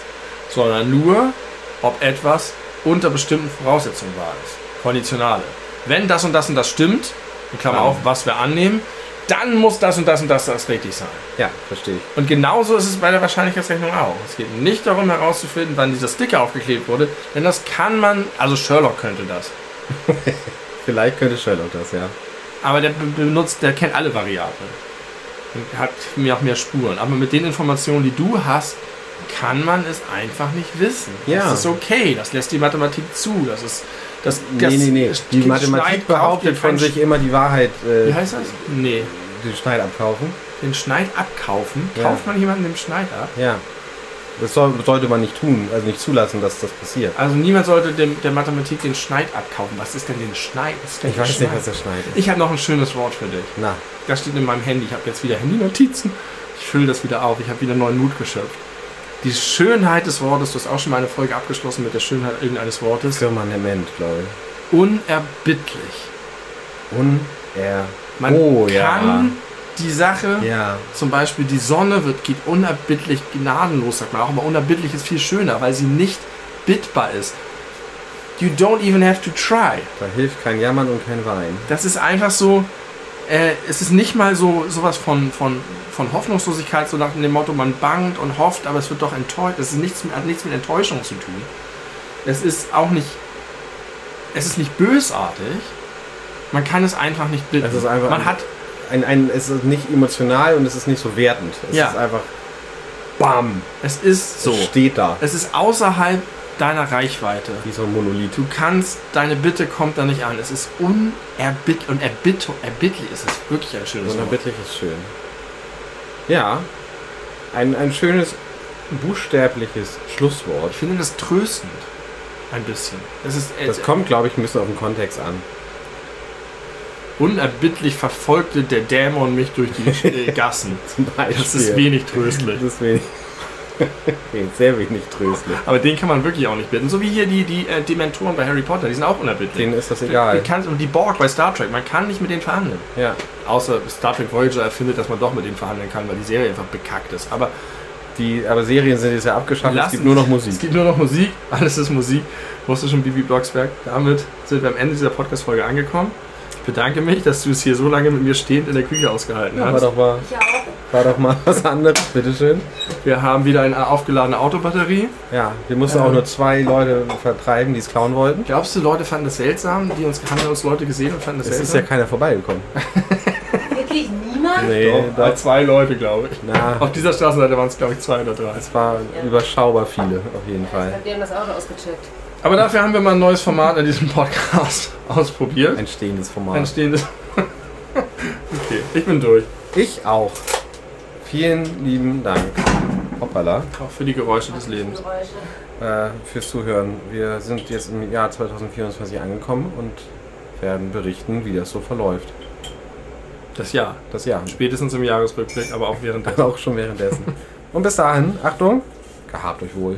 sondern nur, ob etwas unter bestimmten Voraussetzungen wahr ist. Konditionale. Wenn das und das und das stimmt, in Klammer auf, was wir annehmen, dann muss das und das und das, das richtig sein. Ja, verstehe ich. Und genauso ist es bei der Wahrscheinlichkeitsrechnung auch. Es geht nicht darum herauszufinden, wann dieser Sticker aufgeklebt wurde, denn das kann man, also Sherlock könnte das. Vielleicht könnte Sherlock das, ja. Aber der be- benutzt, der kennt alle Variablen. Und hat mir auch mehr Spuren. Aber mit den Informationen, die du hast, kann man es einfach nicht wissen. Ja. Das ist okay, das lässt die Mathematik zu. Das ist. Das, das nee, nee, nee. Die Mathematik behauptet von sich immer die Wahrheit, äh, Wie heißt das? Nee. den Schneid abkaufen. Den Schneid abkaufen. Ja. Kauft man jemanden den Schneid ab? Ja. Das soll, sollte man nicht tun, also nicht zulassen, dass das passiert. Also niemand sollte dem, der Mathematik den Schneid abkaufen. Was ist denn den Schneid? Denn Ich weiß nicht, Schneid? was der Schneid ist. Ich habe noch ein schönes Wort für dich. Na, Das steht in meinem Handy. Ich habe jetzt wieder Handy-Notizen. Ich fülle das wieder auf. Ich habe wieder neuen Mut geschöpft. Die Schönheit des Wortes, du hast auch schon mal eine Folge abgeschlossen mit der Schönheit irgendeines Wortes. Firmament, glaube ich. Unerbittlich. Uner. Man oh, ja. Die Sache, Ja. zum Beispiel die Sonne wird, geht unerbittlich gnadenlos, sagt man auch, aber unerbittlich ist viel schöner, weil sie nicht bittbar ist. You don't even have to try. Da hilft kein Jammern und kein Wein. Das ist einfach so, äh, es ist nicht mal so sowas von, von, von Hoffnungslosigkeit, so nach dem Motto, man bangt und hofft, aber es wird doch enttäuscht. Es ist nichts, hat nichts mit Enttäuschung zu tun. Es ist auch nicht, es ist nicht bösartig. Man kann es einfach nicht bitten. Es ist einfach man hat, Ein, ein, es ist nicht emotional und es ist nicht so wertend. Es Ja. ist einfach BAM! es ist so. Es steht da. Es ist außerhalb deiner Reichweite. Wie so ein Monolith. Du kannst, deine Bitte kommt da nicht an. Es ist unerbittlich und erbitt, erbittlich ist es wirklich ein schönes Wort. unerbittlich ist schön. Ja. Ein, ein schönes buchstäbliches Schlusswort. Ich finde das tröstend. Ein bisschen. Es ist äh, Das kommt, glaube ich, ein bisschen auf den Kontext an. Unerbittlich verfolgte der Dämon mich durch die äh, Gassen. Das ist wenig tröstlich. Das ist wenig. Sehr wenig tröstlich. Aber den kann man wirklich auch nicht bitten. So wie hier die, die äh, Dementoren bei Harry Potter, die sind auch unerbittlich. Denen ist das Die egal. kann, und die Borg bei Star Trek, man kann nicht mit denen verhandeln. Ja. Außer Star Trek Voyager erfindet, dass man doch mit denen verhandeln kann, weil die Serie einfach bekackt ist. Aber Die, aber Serien sind jetzt ja abgeschafft. Lass es gibt nur noch Es Musik. gibt nur noch Musik, alles ist Musik. Wusste schon Bibi Blocksberg. Damit sind wir am Ende dieser Podcast-Folge angekommen. Ich bedanke mich, dass du es hier so lange mit mir stehend in der Küche ausgehalten Ja, war hast. doch mal, Ich auch. war doch mal was anderes. Bitteschön. Wir haben wieder eine aufgeladene Autobatterie. Ja, wir mussten Ähm. auch nur zwei Leute vertreiben, die es klauen wollten. Glaubst du, Leute fanden das seltsam? Die uns, haben uns Leute gesehen und fanden das Es ist ja seltsam? keiner vorbeigekommen. Wirklich niemand? Nee, Doch, doch. zwei Leute, glaube ich. Na, Auf dieser Straßenseite waren es, glaube ich, zwei oder drei. es war überschaubar viele, auf jeden Ich Fall. glaube, die haben das Auto ausgecheckt. Aber dafür haben wir mal ein neues Format in diesem Podcast ausprobiert. Ein stehendes Ein Format. stehendes. okay, ich bin durch. Ich auch. Vielen lieben Dank. Hoppala. Auch für die Geräusche des Lebens. Geräusche. Äh, fürs Zuhören. Wir sind jetzt im Jahr 2024 angekommen und werden berichten, wie das so verläuft. Das Jahr. Das Jahr. Spätestens im Jahresrückblick, aber auch währenddessen. auch schon währenddessen. Und bis dahin, Achtung, gehabt euch wohl.